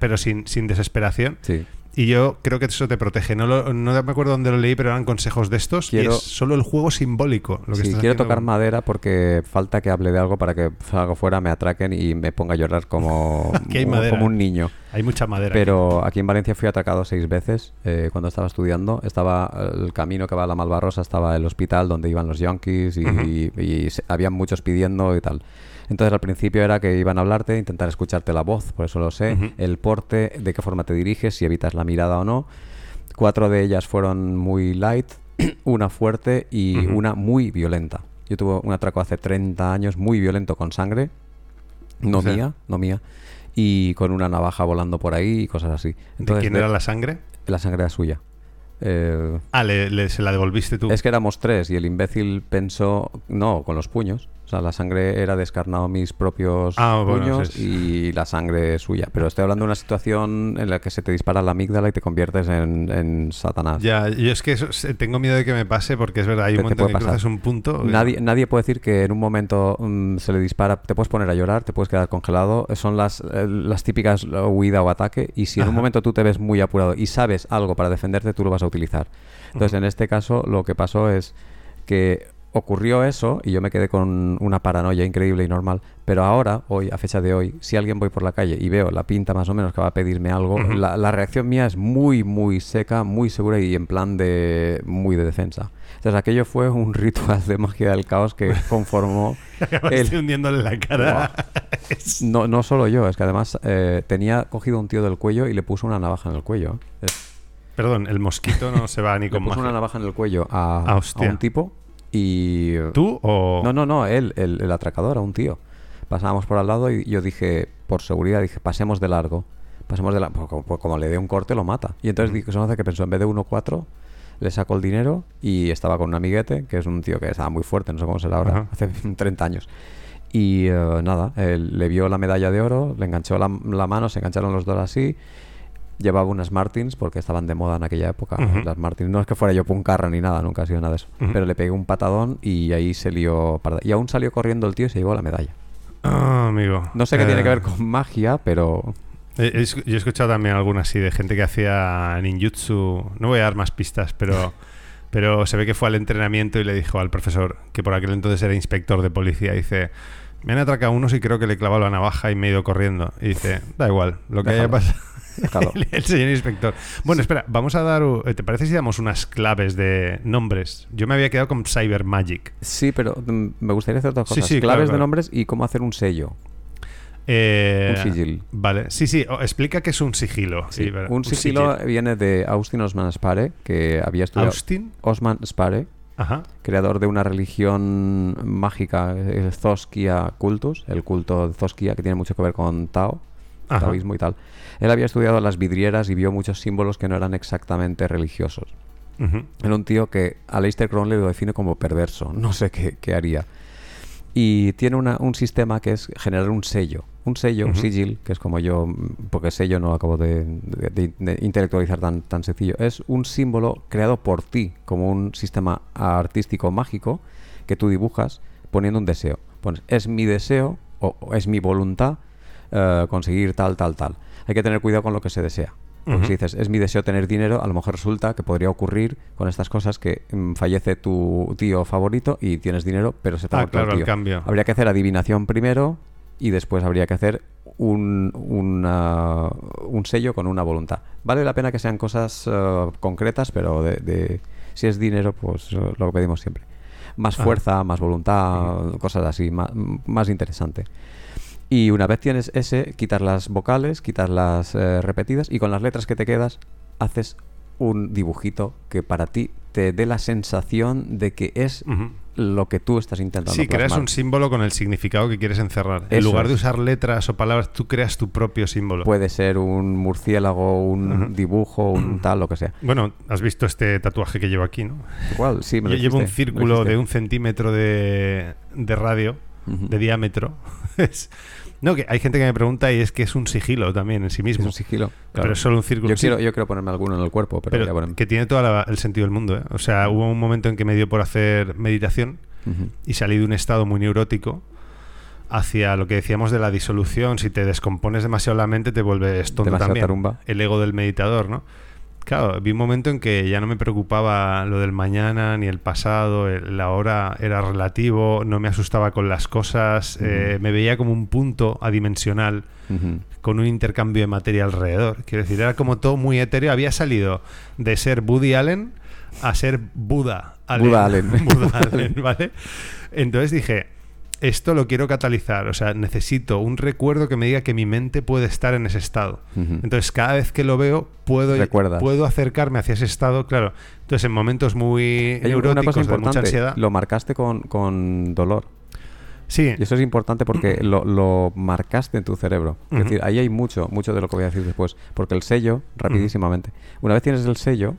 pero sin, sin desesperación. Sí. Y yo creo que eso te protege. No, lo- no me acuerdo dónde lo leí, pero eran consejos de estos. Quiero- Y es solo el juego simbólico. Lo que Sí, quiero haciendo tocar madera porque falta que hable de algo para que salga fuera, me atraquen y me ponga a llorar como, [laughs] Aquí como- como un niño. Hay mucha madera. Pero aquí en Valencia fui atracado seis veces eh, cuando estaba estudiando. Estaba el camino que va a la Malvarrosa, estaba el hospital donde iban los yonkis y, Ujú. y se- había muchos pidiendo y tal. Entonces al principio era que iban a hablarte, intentar escucharte la voz, por eso lo sé, el porte, de qué forma te diriges, si evitas la mirada o no. Cuatro de ellas fueron muy light, [clears throat] una fuerte y una muy violenta. Yo tuve un atraco hace 30 años muy violento con sangre, no O sea- mía, no mía, y con una navaja volando por ahí y cosas así. ¿De quién era la sangre? la sangre era suya. Eh, Ah, le, le- se la devolviste tú. es que éramos tres y el imbécil pensó, no, con los puños. Sea, la sangre era descarnado mis propios Ah, bueno, puños y la sangre suya. Pero estoy hablando de una situación en la que se te dispara la amígdala y te conviertes en, en Satanás. Ya, yo es que eso- tengo miedo de que me pase porque es verdad, hay un momento que pasar. cruzas un punto. Nadie, nadie puede decir que en un momento mm, se le dispara, te puedes poner a llorar, te puedes quedar congelado, son las, eh, las típicas huida o ataque, y si en un momento tú te ves muy apurado y sabes algo para defenderte, tú lo vas a utilizar. Entonces, en este caso, lo que pasó es que ocurrió eso y yo me quedé con una paranoia increíble y normal, pero ahora, hoy, a fecha de hoy, si alguien voy por la calle y veo la pinta más o menos que va a pedirme algo, la, la reacción mía es muy, muy seca, muy segura y en plan de muy de defensa. Entonces aquello fue un [laughs] ritual de magia del caos que [laughs] conformó [laughs] el- hundiéndole la cara. No, no solo yo, es que además eh, tenía cogido un tío del cuello y le puso una navaja en el cuello. Es- Perdón, el mosquito no se va ni le con puso magia. una navaja en el cuello a, Ah, a un tipo y... ¿Tú o...? No, no, no, él, el, el atracador, a un tío. Pasábamos por al lado y yo dije, por seguridad, dije, pasemos de largo. Pasemos de largo. Como, pues como le dé un corte, lo mata. Y entonces dije, hace que pensó, en vez de 1-4, le sacó el dinero y estaba con un amiguete, que es un tío que estaba muy fuerte, no sé cómo será ahora, Ajá. hace [laughs] 30 años. Y eh, nada, él le vio la medalla de oro, le enganchó la, la mano, se engancharon los dos así. Llevaba unas Martins porque estaban de moda en aquella época. Las Martins, no es que fuera yo puncarra ni nada, nunca ha sido nada de eso. Pero le pegué un patadón y ahí se lió. parda. Y aún salió corriendo el tío y se llevó la medalla. Ah, amigo. No sé qué Eh, tiene que ver con magia, pero yo he escuchado también algunas así de gente que hacía ninjutsu. No voy a dar más pistas, pero, [laughs] pero se ve que fue al entrenamiento y le dijo al profesor, que por aquel entonces era inspector de policía, dice. Me han atracado unos y creo que le he clavado la navaja y me he ido corriendo. Y dice, da igual, lo que haya pasado. [laughs] [laughs] El, el señor inspector. Bueno, espera, vamos a dar. ¿Te parece si damos unas claves de nombres? Yo me había quedado con Cyber Magic. Sí, pero mm, me gustaría hacer dos Sí, cosas. sí, Claves claro, de nombres y cómo hacer un sello. Eh, Un sigil. Vale, sí, sí, o- explica que es un sigilo. Sí, un sigilo viene de Austin Osman Spare, que había estudiado... Austin. Osman Spare, Ajá. creador de una religión mágica, el Zoskia Cultus, el culto de Zoskia, que tiene mucho que ver con Tao, Ajá. taoísmo y tal. Él había estudiado las vidrieras y vio muchos símbolos que no eran exactamente religiosos. Ujú. Era un tío que Aleister Crowley lo define como perverso. No sé qué, qué haría. Y tiene una- un sistema que es generar un sello. Un sello, un sigil, que es como yo, porque sello no acabo de, de- de- de intelectualizar tan, tan sencillo. Es un símbolo creado por ti, como un sistema artístico mágico que tú dibujas poniendo un deseo. Pones, es mi deseo o, o es mi voluntad eh, conseguir tal, tal, tal. Hay que tener cuidado con lo que se desea. Porque si dices, es mi deseo tener dinero, a lo mejor resulta que podría ocurrir con estas cosas que mm, fallece tu tío favorito y tienes dinero, pero se te Ah, claro, el cambio. Habría que hacer adivinación primero y después habría que hacer un, una- un sello con una voluntad. Vale la pena que sean cosas eh, concretas, pero de, de- si es dinero, pues eh, lo pedimos siempre. Más Ajá. fuerza, más voluntad, cosas así, más, más interesante. Y una vez tienes ese, quitas las vocales, quitas las eh, repetidas y con las letras que te quedas haces un dibujito que para ti te dé la sensación de que es lo que tú estás intentando Sí, creas un símbolo con el significado que quieres encerrar. en lugar de usar letras o palabras, tú creas tu propio símbolo. Puede ser un murciélago, un dibujo, un [clears throat] tal, lo que sea. Bueno, has visto este tatuaje que llevo aquí, ¿no? Igual, sí, me lo Yo llevo un círculo de un centímetro de, de radio, de diámetro. [laughs] Es- no, que hay gente que me pregunta y es que es un sigilo también en sí Es mismo. un sigilo. Pero claro. es solo un círculo. Yo quiero, yo quiero ponerme alguno en el cuerpo, pero, pero que tiene todo el sentido del mundo. ¿eh? O sea, hubo un momento en que me dio por hacer meditación y salí de un estado muy neurótico hacia lo que decíamos de la disolución. Si te descompones demasiado la mente, te vuelves tonto Demasiado también. tarumba. El ego del meditador, ¿no? Claro, vi un momento en que ya no me preocupaba lo del mañana ni el pasado, el- la hora era relativo, no me asustaba con las cosas, eh, me veía como un punto adimensional con un intercambio de materia alrededor. Quiero decir, era como todo muy etéreo. Había salido de ser Woody Allen a ser Buda Allen. Buda Allen. [laughs] Buda Allen, ¿vale? Entonces dije, esto lo quiero catalizar. O sea, necesito un recuerdo que me diga que mi mente puede estar en ese estado. Entonces, cada vez que lo veo, puedo, puedo acercarme hacia ese estado, claro. Entonces, en momentos muy Hay una neuróticos, cosa de mucha importante, ansiedad. lo marcaste con, con dolor. Sí, Y eso es importante porque [clears throat] lo, lo marcaste en tu cerebro. Es decir, ahí hay mucho, mucho de lo que voy a decir después. Porque el sello, rapidísimamente, una vez tienes el sello,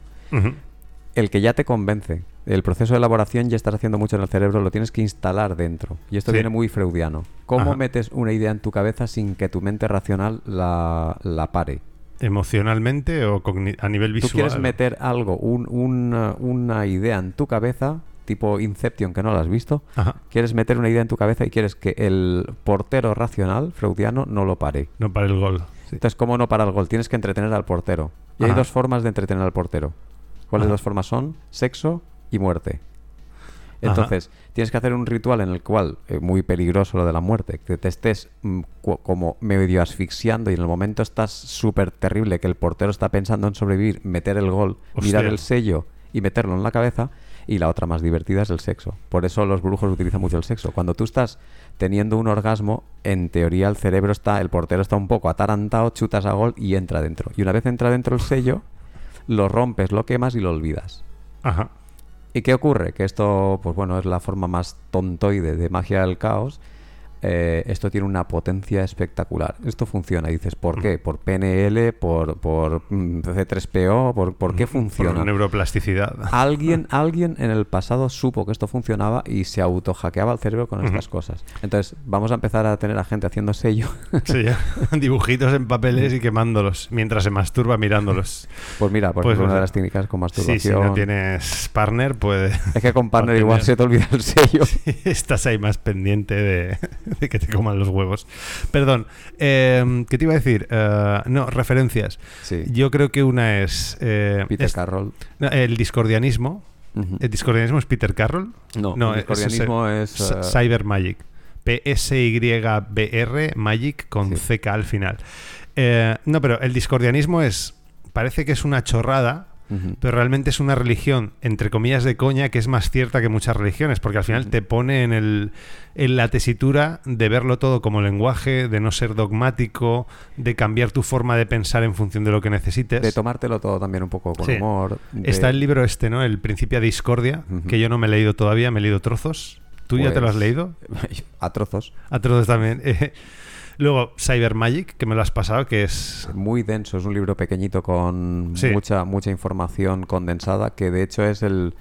el que ya te convence, el proceso de elaboración ya estás haciendo mucho en el cerebro, lo tienes que instalar dentro. Y esto Sí. viene muy freudiano. ¿Cómo Ajá. metes una idea en tu cabeza sin que tu mente racional la, la pare? emocionalmente o a nivel visual. Tú quieres meter algo, un- una, una idea en tu cabeza, tipo Inception, que no la has visto. Ajá. Quieres meter una idea en tu cabeza y quieres que el portero racional, freudiano, no lo pare. No para el gol. Sí. Entonces, ¿cómo no para el gol? Tienes que entretener al portero. Y hay dos formas de entretener al portero. ¿Cuáles Ajá. dos formas son? Sexo y muerte. Ajá. Entonces, tienes que hacer un ritual en el cual, eh, muy peligroso lo de la muerte, que te estés mm, como medio asfixiando y en el momento estás súper terrible, que el portero está pensando en sobrevivir, meter el gol, mirar el sello y meterlo en la cabeza. Y la otra más divertida es el sexo. Por eso los brujos utilizan mucho el sexo. Cuando tú estás teniendo un orgasmo, en teoría el cerebro está, el portero está un poco atarantado, chutas a gol y entra dentro. Y una vez entra dentro el sello, lo rompes, lo quemas y lo olvidas. Ajá. ¿Y qué ocurre? Que esto, pues bueno, es la forma más tontoide de magia del caos. Eh, esto tiene una potencia espectacular. Esto funciona. Y dices, ¿por qué? ¿Por PNL? ¿Por, por mm, C3PO? ¿Por, por qué funciona? Por neuroplasticidad. [laughs] Alguien, alguien en el pasado supo que esto funcionaba y se autohackeaba el cerebro con estas cosas. Entonces, vamos a empezar a tener a gente haciendo sello. [laughs] Sí, [laughs] dibujitos en papeles y quemándolos mientras se masturba mirándolos. Pues mira, pues Pues, es una pues, de las técnicas con masturbación. Sí, si no tienes partner, puede. Es que con partner igual tener- se te olvida el sello. Estás ahí más pendiente de, [laughs] de que te coman los huevos. Perdón, eh, ¿qué te iba a decir? Eh, no, referencias. Sí. Yo creo que una es, eh, Peter es- Carroll. no, el discordianismo. ¿El discordianismo es Peter Carroll? No, el discordianismo es, Cy- eh, Cyber Magic. P-S-Y-B-R Magic con Sí. CK al final. Eh, no, pero el discordianismo es. Parece que es una chorrada, Pero realmente es una religión, entre comillas, de coña, que es más cierta que muchas religiones, porque al final te pone en, el, en la tesitura de verlo todo como lenguaje, de no ser dogmático, de cambiar tu forma de pensar en función de lo que necesites. De tomártelo todo también un poco con Sí. humor. de- Está el libro este, ¿no? El Principia Discordia, que yo no me he leído todavía, me he leído trozos. ¿Tú ya te lo has Pues, leído? [laughs] A trozos. A trozos también. Eh, [laughs] Luego, Cyber Magic, que me lo has pasado, que es... Muy denso, es un libro pequeñito con Sí. mucha, mucha información condensada, que de hecho es el,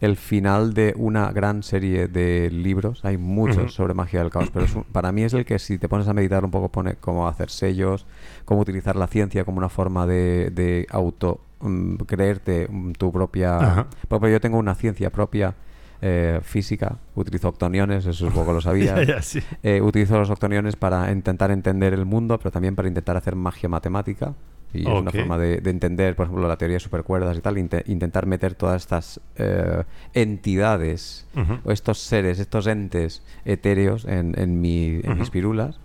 el final de una gran serie de libros. Hay muchos sobre magia del caos, pero es un- para mí es el que si te pones a meditar un poco pone cómo hacer sellos, cómo utilizar la ciencia como una forma de, de auto mm, creerte mm, tu propia... Porque yo tengo una ciencia propia eh, física, utilizo octoniones, eso supongo que lo [laughs] sí. Eh, utilizo los octoniones para intentar entender el mundo, pero también para intentar hacer magia matemática. Y es una forma de, de entender, por ejemplo, la teoría de supercuerdas y tal, inte- intentar meter todas estas eh, entidades, o estos seres, estos entes etéreos en, en, mi, en mis pirulas.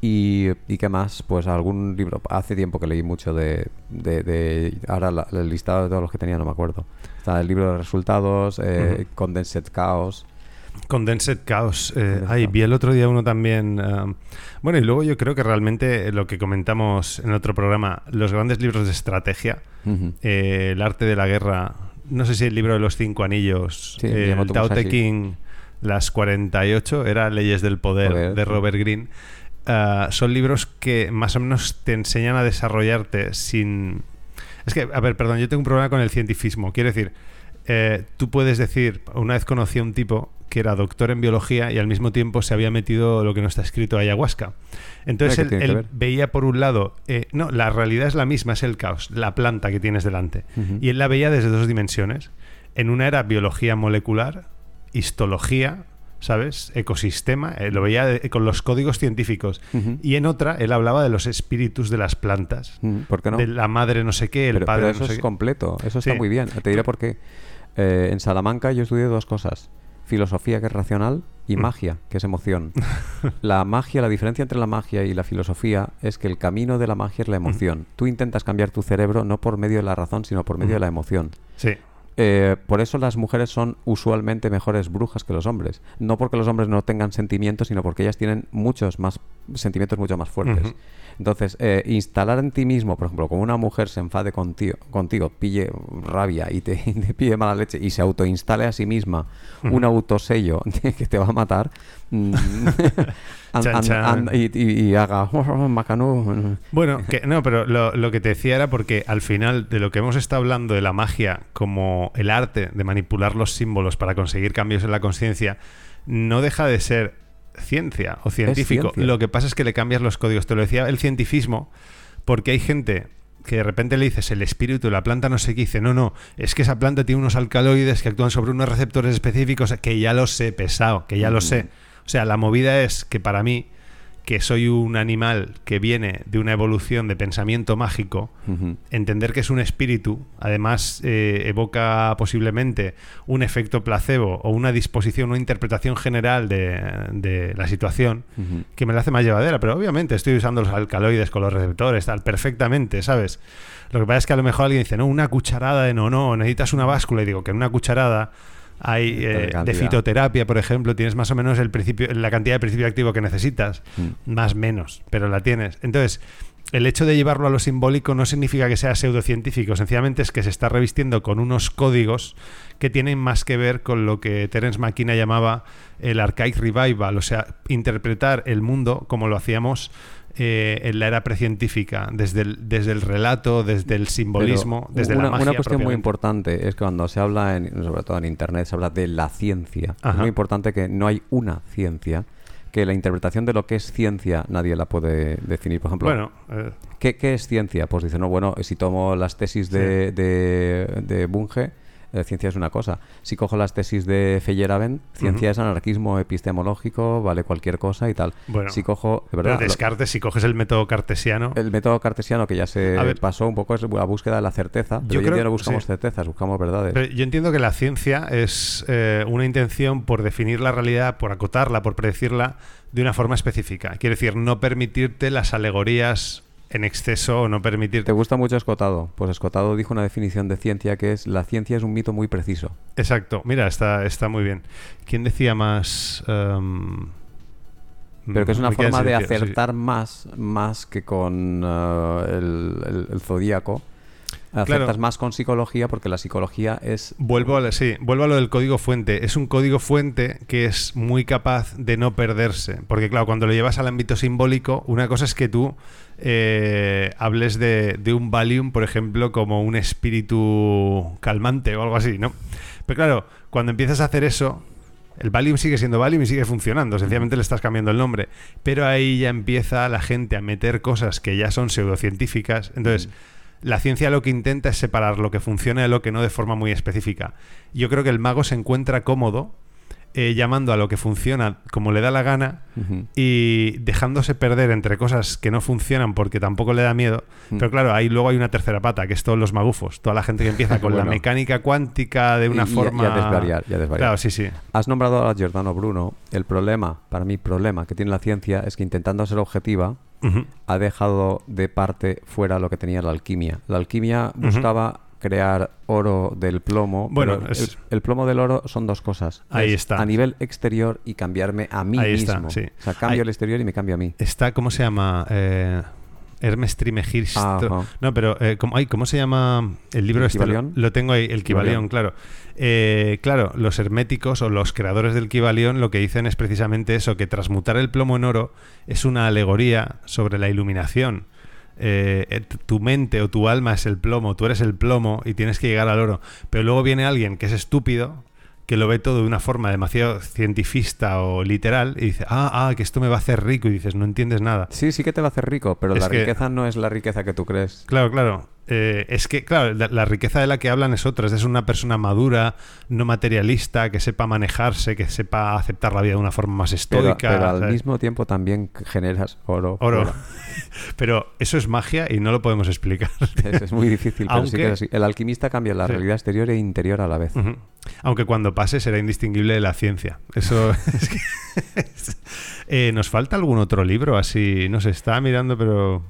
Y, y qué más, pues algún libro, hace tiempo que leí mucho de, de, de- ahora la- el listado de todos los que tenía no me acuerdo. Está el libro de resultados, eh. Condensed Chaos, Condensed Chaos. Eh, Chaos. vi el otro día uno también. um, bueno, y luego yo creo que realmente lo que comentamos en otro programa, los grandes libros de estrategia, eh, el arte de la guerra, no sé si el libro de los cinco anillos, Sí, eh, el Tao Te. King, las 48, era Leyes del Poder Poder, de. Robert Greene. Ah, son libros que más o menos te enseñan a desarrollarte sin... Es que, a ver, perdón, yo tengo un problema con el cientifismo. Quiero decir, eh, tú puedes decir, una vez conocí a un tipo que era doctor en biología y al mismo tiempo se había metido lo que no está escrito ayahuasca. Entonces ¿Qué él, veía por un lado, eh, no, la realidad es la misma, es el caos, la planta que tienes delante. Y él la veía desde dos dimensiones. En una era biología molecular, histología, ¿sabes? Ecosistema, eh, lo veía de- con los códigos científicos. Y en otra, él hablaba de los espíritus de las plantas. ¿Por qué no? De la madre no sé qué, el pero, padre pero no eso sé es qué. completo, eso está Sí. muy bien. Te diré por qué. Eh, en Salamanca yo estudié dos cosas. Filosofía, que es racional, y Mm. magia, que es emoción. [laughs] la magia, la diferencia entre la magia y la filosofía es que el camino de la magia es la emoción. Tú intentas cambiar tu cerebro no por medio de la razón, sino por medio de la emoción. Sí. Eh, por eso las mujeres son usualmente mejores brujas que los hombres. No porque los hombres no tengan sentimientos, sino porque ellas tienen muchos más sentimientos mucho más fuertes. Entonces, eh, instalar en ti mismo, por ejemplo, como una mujer se enfade contigo, contigo pille rabia y te, [laughs] y te pide mala leche y se autoinstale a sí misma un autosello [laughs] que te va a matar mm, [laughs] an- Chan, an- chan. an- y, y- y haga macanú. Bueno, que, no, pero lo, lo que te decía era porque al final de lo que hemos estado hablando de la magia como el arte de manipular los símbolos para conseguir cambios en la conciencia, no deja de ser ciencia o científico. ciencia. Lo que pasa es que le cambias los códigos. Te lo decía el cientifismo, porque hay gente que de repente le dices el espíritu, la planta no sé qué, dice, no, no, es que esa planta tiene unos alcaloides que actúan sobre unos receptores específicos, que ya lo sé, pesado, que ya lo sé. O sea, la movida es que para mí, que soy un animal que viene de una evolución de pensamiento mágico, entender que es un espíritu, además eh, evoca posiblemente un efecto placebo o una disposición, una interpretación general de, de la situación que me la hace más llevadera, pero obviamente estoy usando los alcaloides con los receptores, tal, perfectamente, ¿sabes? Lo que pasa es que a lo mejor alguien dice, no, una cucharada de no, no, necesitas una báscula, y digo que en una cucharada hay De eh, de fitoterapia, por ejemplo, tienes más o menos el principio, la cantidad de principio activo que necesitas, Mm. más menos, pero la tienes. Entonces, el hecho de llevarlo a lo simbólico no significa que sea pseudocientífico, sencillamente es que se está revistiendo con unos códigos que tienen más que ver con lo que Terence McKenna llamaba el archaic revival, o sea, interpretar el mundo como lo hacíamos eh, en la era precientífica, desde el, desde el relato, desde el simbolismo, Pero desde una, la magia. una cuestión muy importante es que cuando se habla, en- sobre todo en Internet, se habla de la ciencia. Es muy importante que no hay una ciencia, que la interpretación de lo que es ciencia nadie la puede definir. Por ejemplo, Bueno, eh, ¿qué, qué es ciencia? Pues dicen, no, bueno, si tomo las tesis de, de, de Bunge, eh, ciencia es una cosa. Si cojo las tesis de Feyerabend, ciencia es anarquismo epistemológico, vale cualquier cosa y tal. Bueno, si cojo, de pero verdad, lo- Descartes, si coges el método cartesiano, el método cartesiano que ya se ver. pasó un poco es la búsqueda de la certeza. Pero Yo hoy creo- día no buscamos sí. certezas, buscamos verdades. Pero yo entiendo que la ciencia es eh, una intención por definir la realidad, por acotarla, por predecirla de una forma específica. Quiere decir, no permitirte las alegorías en exceso o no permitirte... ¿Te gusta mucho Escotado? Pues Escotado dijo una definición de ciencia que es la ciencia es un mito muy preciso. Exacto, mira, está, está muy bien. ¿Quién decía más? Em, Pero que es una forma de sí. acertar más, más que con eh, el, el- el zodíaco. Acertas Claro. más con psicología porque la psicología es... Vuelvo a, sí, vuelvo a lo del código fuente. Es un código fuente que es muy capaz de no perderse. Porque, claro, cuando lo llevas al ámbito simbólico, una cosa es que tú eh, hables de, de un Valium, por ejemplo, como un espíritu calmante o algo así, ¿no? Pero claro, cuando empiezas a hacer eso, el Valium sigue siendo Valium y sigue funcionando. Sencillamente le estás cambiando el nombre. Pero ahí ya empieza la gente a meter cosas que ya son pseudocientíficas. Entonces. La ciencia lo que intenta es separar lo que funciona de lo que no de forma muy específica. Yo creo que el mago se encuentra cómodo eh, llamando a lo que funciona como le da la gana y dejándose perder entre cosas que no funcionan porque tampoco le da miedo. Pero claro, ahí luego hay una tercera pata, que es todos los magufos. Toda la gente que empieza [laughs] con la mecánica cuántica de una Y- y- y a forma... desvariar, y a desvariar. Claro, sí, sí. Has nombrado a Giordano Bruno. El problema, para mí, problema que tiene la ciencia es que intentando ser objetiva, ha dejado de parte fuera lo que tenía la alquimia. La alquimia buscaba crear oro del plomo. Bueno, pero es- el, el plomo del oro son dos cosas. Ahí Es está. A nivel exterior y cambiarme a mí Ahí mismo. está, sí. O sea, cambio Ahí- el exterior y me cambio a mí. Está, ¿cómo se llama? Eh, Hermes. No, pero eh, ¿cómo, ay, ¿cómo se llama el libro ¿El este? Lo, tengo ahí, el Kibalión, claro. Eh, claro, los herméticos o los creadores del Kibalión lo que dicen es precisamente eso, que transmutar el plomo en oro es una alegoría sobre la iluminación. Eh, eh, tu mente o tu alma es el plomo, tú eres el plomo y tienes que llegar al oro. Pero luego viene alguien que es estúpido, que lo ve todo de una forma demasiado cientifista o literal y dice, ah, ah, que esto me va a hacer rico y dices, no entiendes nada. Sí, sí que te va a hacer rico, pero Es la que- riqueza no es la riqueza que tú crees. Claro, claro. Eh, es que, claro, la, la riqueza de la que hablan es otra. Es una persona madura, no materialista, que sepa manejarse, que sepa aceptar la vida de una forma más estoica. pero al ¿sabes? mismo tiempo también generas oro. Oro. [laughs] pero eso es magia y no lo podemos explicar. Es, es muy difícil, pero sí Aunque- que es así. El alquimista cambia la Sí. realidad exterior e interior a la vez. Aunque cuando pase será indistinguible de la ciencia. Eso [laughs] es que- [laughs] Eh, ¿Nos falta algún otro libro así? No sé, estaba mirando, pero...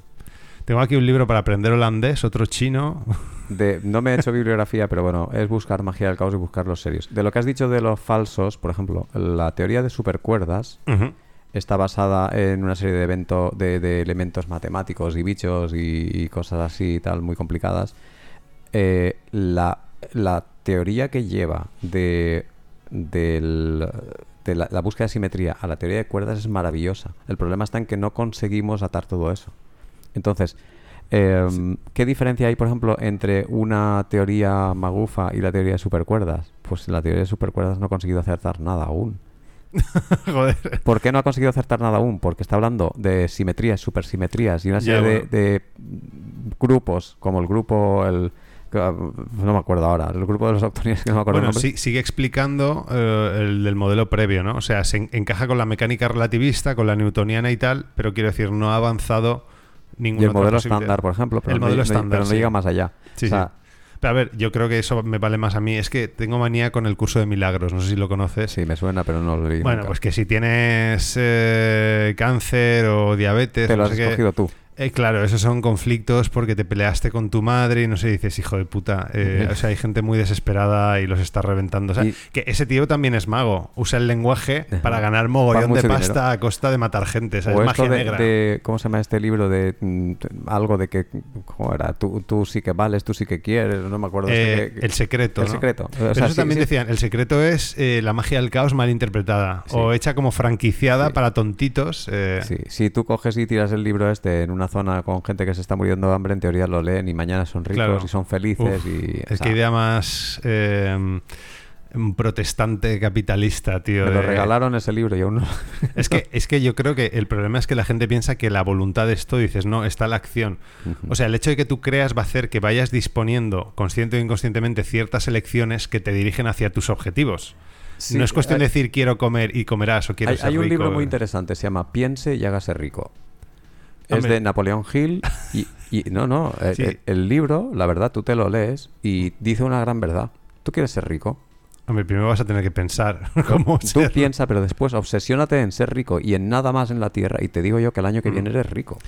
Tengo aquí un libro para aprender holandés, otro chino. De, no me he hecho bibliografía, pero bueno, es buscar magia del caos y buscar los serios. De lo que has dicho de los falsos, por ejemplo, la teoría de supercuerdas está basada en una serie de, evento, de, de elementos matemáticos y bichos y, y cosas así y tal, muy complicadas. Eh, la, la teoría que lleva de, del- de la, la búsqueda de simetría a la teoría de cuerdas es maravillosa. El problema está en que no conseguimos atar todo eso. Entonces, em, ¿qué diferencia hay, por ejemplo, entre una teoría magufa y la teoría de supercuerdas? Pues la teoría de supercuerdas no ha conseguido acertar nada aún. [laughs] Joder. ¿Por qué no ha conseguido acertar nada aún? Porque está hablando de simetrías, supersimetrías y una serie de, bueno. de grupos, como el grupo, el no me acuerdo ahora, el grupo de los octonianos [laughs] que no me acuerdo Bueno, el sí- sigue explicando eh, el del modelo previo, ¿no? O sea, se en- encaja con la mecánica relativista, con la newtoniana y tal, pero quiero decir, no ha avanzado ninguna Y el otra modelo estándar, por ejemplo, pero, El no, modelo no- estándar, pero no sí. llega más allá. Sí, O sea. Pero a ver, yo creo que eso me vale más a mí. Es que tengo manía con el curso de milagros, no sé si lo conoces. sí, me suena, pero no lo leí Bueno, nunca. pues que si tienes eh, cáncer o diabetes, Te lo no has sé qué, escogido tú. Eh, claro, esos son conflictos porque te peleaste con tu madre y no sé, dices, hijo de puta. Eh, o sea, hay gente muy desesperada y los está reventando. O sea, Y- que ese tío también es mago. Usa el lenguaje para ganar mogollón de pasta dinero. a costa de matar gente. O sea, o es magia de, negra. de- ¿cómo se llama este libro? De mm, algo de que, ¿cómo era? Tú, tú sí que vales, tú sí que quieres, no me acuerdo. Eh, este que- el secreto. El ¿no? secreto. O Pero sea, eso sí, también sí. decían, el secreto es eh, la magia del caos mal interpretada Sí. o hecha como franquiciada para tontitos. eh, Sí, si tú coges y tiras el libro este en una zona con gente que se está muriendo de hambre, en teoría lo leen y mañana son ricos Claro. y son felices Uf, y... es que idea más eh, un protestante capitalista, tío. me lo de- regalaron ese libro y aún no... Es que, [laughs] es que yo creo que el problema es que la gente piensa que la voluntad de esto, dices, no, está la acción. O sea, el hecho de que tú creas va a hacer que vayas disponiendo, consciente o inconscientemente, ciertas elecciones que te dirigen hacia tus objetivos. Sí, no es cuestión de decir quiero comer y comerás o quiero Hay, ser hay un libro muy interesante, se llama Piense y hágase rico. Es de Napoleón Hill y, y- no, no, [laughs] el, Sí. el- el libro, la verdad, tú te lo lees y dice una gran verdad. Tú quieres ser rico. Hombre, primero vas a tener que pensar [laughs] cómo [laughs] Tú ser. piensa, pero después obsesiónate en ser rico y en nada más en la tierra y te digo yo que el año Mm. que viene eres rico.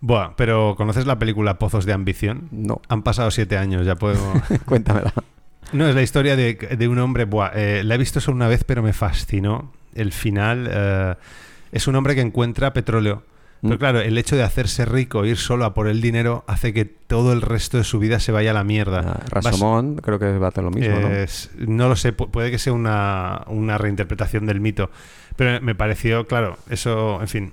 Buah, pero ¿conoces la película Pozos de Ambición? No, Han pasado siete años, ya puedo... cuéntamela. No, es la historia de, de un hombre. Buah, eh, la he visto solo una vez, pero me fascinó. El final eh, es un hombre que encuentra petróleo. Pero Mm. claro, el hecho de hacerse rico, ir solo a por el dinero, hace que todo el resto de su vida se vaya a la mierda. Ah, Vas- Rashomon creo que va a hacer lo mismo, ¿no? es- ¿no? lo sé, pu- puede que sea una, una reinterpretación del mito. Pero me pareció, claro, eso, en fin.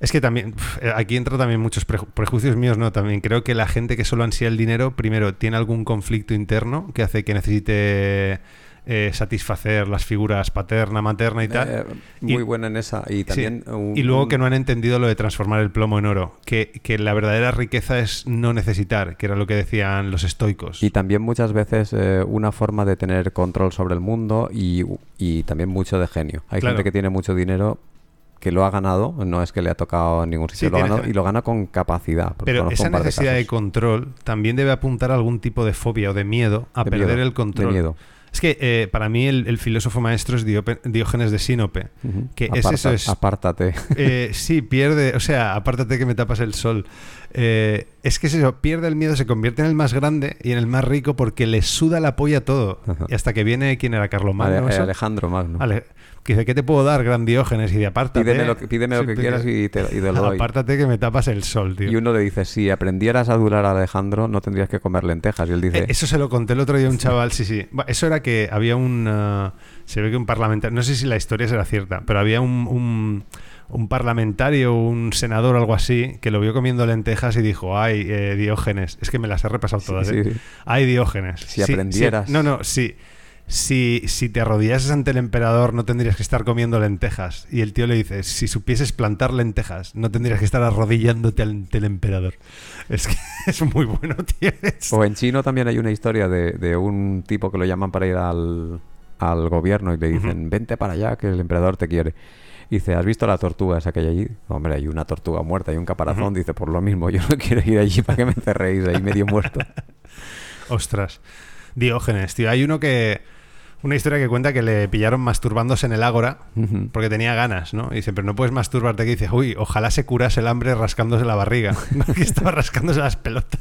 Es que también, eh, aquí entra también muchos preju- prejuicios míos, ¿no? También creo que la gente que solo ansía el dinero, primero, tiene algún conflicto interno que hace que necesite eh, satisfacer las figuras paterna, materna y tal. Eh, muy y- buena en esa. Y Sí. también un- Y luego que no han entendido lo de transformar el plomo en oro. Que, que la verdadera riqueza es no necesitar, que era lo que decían los estoicos. Y también muchas veces eh, una forma de tener control sobre el mundo y, y también mucho de genio. Hay Claro. gente que tiene mucho dinero que lo ha ganado, no es que le ha tocado en ningún sitio, Sí, lo ha tiene ganado y lo gana con capacidad. Pero esa necesidad de, control también debe apuntar a algún tipo de fobia o de miedo a De perder miedo, el de control. miedo. Es que eh, para mí el, el filósofo maestro es Diope- Diógenes de Sinope. Que es eso, es- Apártate. Eh, sí, pierde, o sea, apártate que me tapas el sol. Eh, es que eso, pierde el miedo, se convierte en el más grande y en el más rico porque le suda la polla todo. Ajá. Y hasta que viene, ¿quién era? Carlomagno. Ale- eso? Alejandro Magno. Ale- que dice, ¿qué te puedo dar, gran Diógenes? Y de apártate. Pídeme lo que, pídeme lo Sí, que pide- quieras y te, y te lo doy. Apártate que me tapas el sol, tío. Y uno le dice, si aprendieras a adular a Alejandro, no tendrías que comer lentejas. Y él dice, Eh, Eso se lo conté el otro día a un chaval, sí, sí. Eso era que había un... ah, se ve que un parlamentario... No sé si la historia será cierta, pero había un, un, un parlamentario, un senador algo así, que lo vio comiendo lentejas y dijo, ay, eh, Diógenes. Es que me las he repasado todas, Sí, ¿eh? sí. Ay, Diógenes. Si aprendieras. no, no, sí. Si, si te arrodillases ante el emperador no tendrías que estar comiendo lentejas. Y el tío le dice, si supieses plantar lentejas, no tendrías que estar arrodillándote ante el emperador. Es que [laughs] es muy bueno, tío. O en chino también hay una historia de, de un tipo que lo llaman para ir al, al gobierno y le dicen, vente para allá que el emperador te quiere. Y dice, ¿has visto la tortuga esa que hay allí? Hombre, hay una tortuga muerta, hay un caparazón. Dice, por lo mismo, yo no quiero ir allí para que me encerréis ahí medio muerto. [laughs] Ostras. Diógenes, tío. Hay uno que. Una historia que cuenta que le pillaron masturbándose en el ágora porque tenía ganas, ¿no? Y dice, pero no puedes masturbarte aquí. Y dice, uy, ojalá se curase el hambre rascándose la barriga. [laughs] [laughs] que estaba rascándose las pelotas.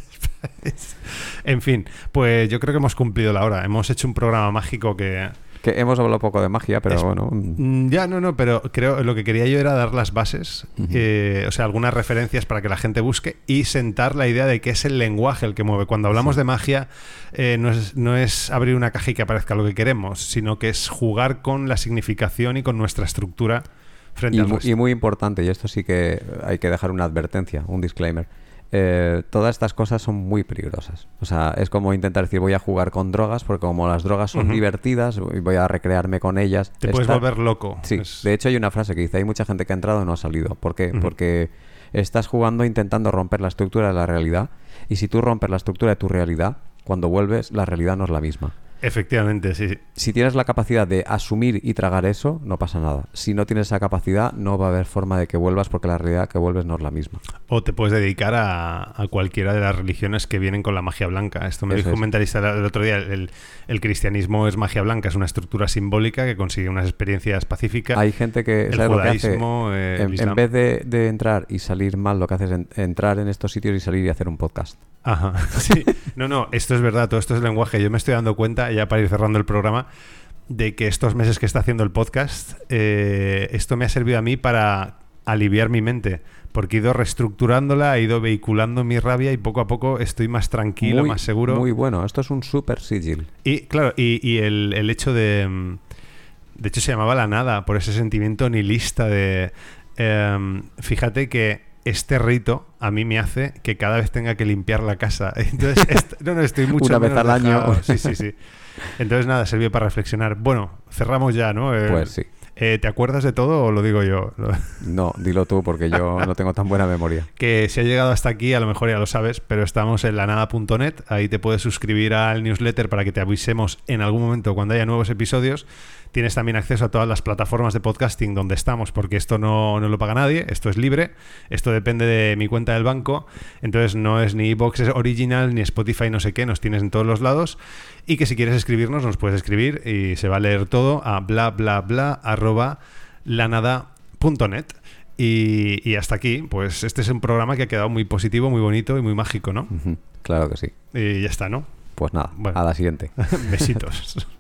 en fin, pues yo creo que hemos cumplido la hora. Hemos hecho un programa mágico que. Que hemos hablado poco de magia, pero Es- bueno. mm, Mm, Ya, no, no, pero creo lo que quería yo era dar las bases, eh, o sea, algunas referencias para que la gente busque y sentar la idea de que es el lenguaje el que mueve. Cuando hablamos de magia, eh, no, es, no es abrir una caja y que aparezca lo que queremos, sino que es jugar con la significación y con nuestra estructura frente Y, al resto. y muy importante, y esto sí que hay que dejar una advertencia, un disclaimer. Eh, todas estas cosas son muy peligrosas. O sea, es como intentar decir voy a jugar con drogas, porque como las drogas son Ujú. divertidas y voy a recrearme con ellas. Te puedes volver loco. Sí, Es- de hecho hay una frase que dice, hay mucha gente que ha entrado y no ha salido. ¿Por qué? Porque estás jugando intentando romper la estructura de la realidad y si tú rompes la estructura de tu realidad, cuando vuelves la realidad no es la misma. Efectivamente, sí. Si tienes la capacidad de asumir y tragar eso, no pasa nada. Si no tienes esa capacidad, no va a haber forma de que vuelvas porque la realidad que vuelves no es la misma. O te puedes dedicar a, a cualquiera de las religiones que vienen con la magia blanca. Esto me Eso dijo un mentalista el otro día. El, el cristianismo es magia blanca, es una estructura simbólica que consigue unas experiencias pacíficas. Hay gente que, el judaísmo, eh, el en, vez de, de entrar y salir mal, lo que hace es en- entrar en estos sitios y salir y hacer un podcast. Ajá, [laughs] sí. No, no, esto es verdad, todo esto es lenguaje. Yo me estoy dando cuenta, ya para ir cerrando el programa, de que estos meses que está haciendo el podcast, eh, esto me ha servido a mí para aliviar mi mente, porque he ido reestructurándola, he ido vehiculando mi rabia y poco a poco estoy más tranquilo, muy, más seguro. Muy bueno. Esto es un super sigil. Y claro, y, y el, el hecho de... mm, De hecho, se llamaba la nada, por ese sentimiento nihilista de... em, fíjate que este rito a mí me hace que cada vez tenga que limpiar la casa. [laughs] Entonces, no, no, estoy [laughs] mucho Una vez al año. [laughs] Sí, sí, sí. Entonces, nada, sirvió para reflexionar. Bueno, cerramos ya, ¿no? Eh, Pues sí. eh, ¿Te acuerdas de todo o lo digo yo? No, dilo tú porque yo no tengo tan buena memoria. que si has llegado hasta aquí, a lo mejor ya lo sabes, pero estamos en lanada.net. Ahí te puedes suscribir al newsletter para que te avisemos en algún momento cuando haya nuevos episodios. Tienes también acceso a todas las plataformas de podcasting donde estamos, porque esto no, no lo paga nadie, esto es libre, esto depende de mi cuenta del banco, entonces no es ni Box Original, ni Spotify, no sé qué, nos tienes en todos los lados. Y que si quieres escribirnos, nos puedes escribir y se va a leer todo a bla bla bla arroba lanada.net. Y, y hasta aquí, pues este es un programa que ha quedado muy positivo, muy bonito y muy mágico, ¿no? Claro que sí. Y ya está, ¿no? Pues nada, Bueno. a la siguiente. [laughs] Besitos. [laughs]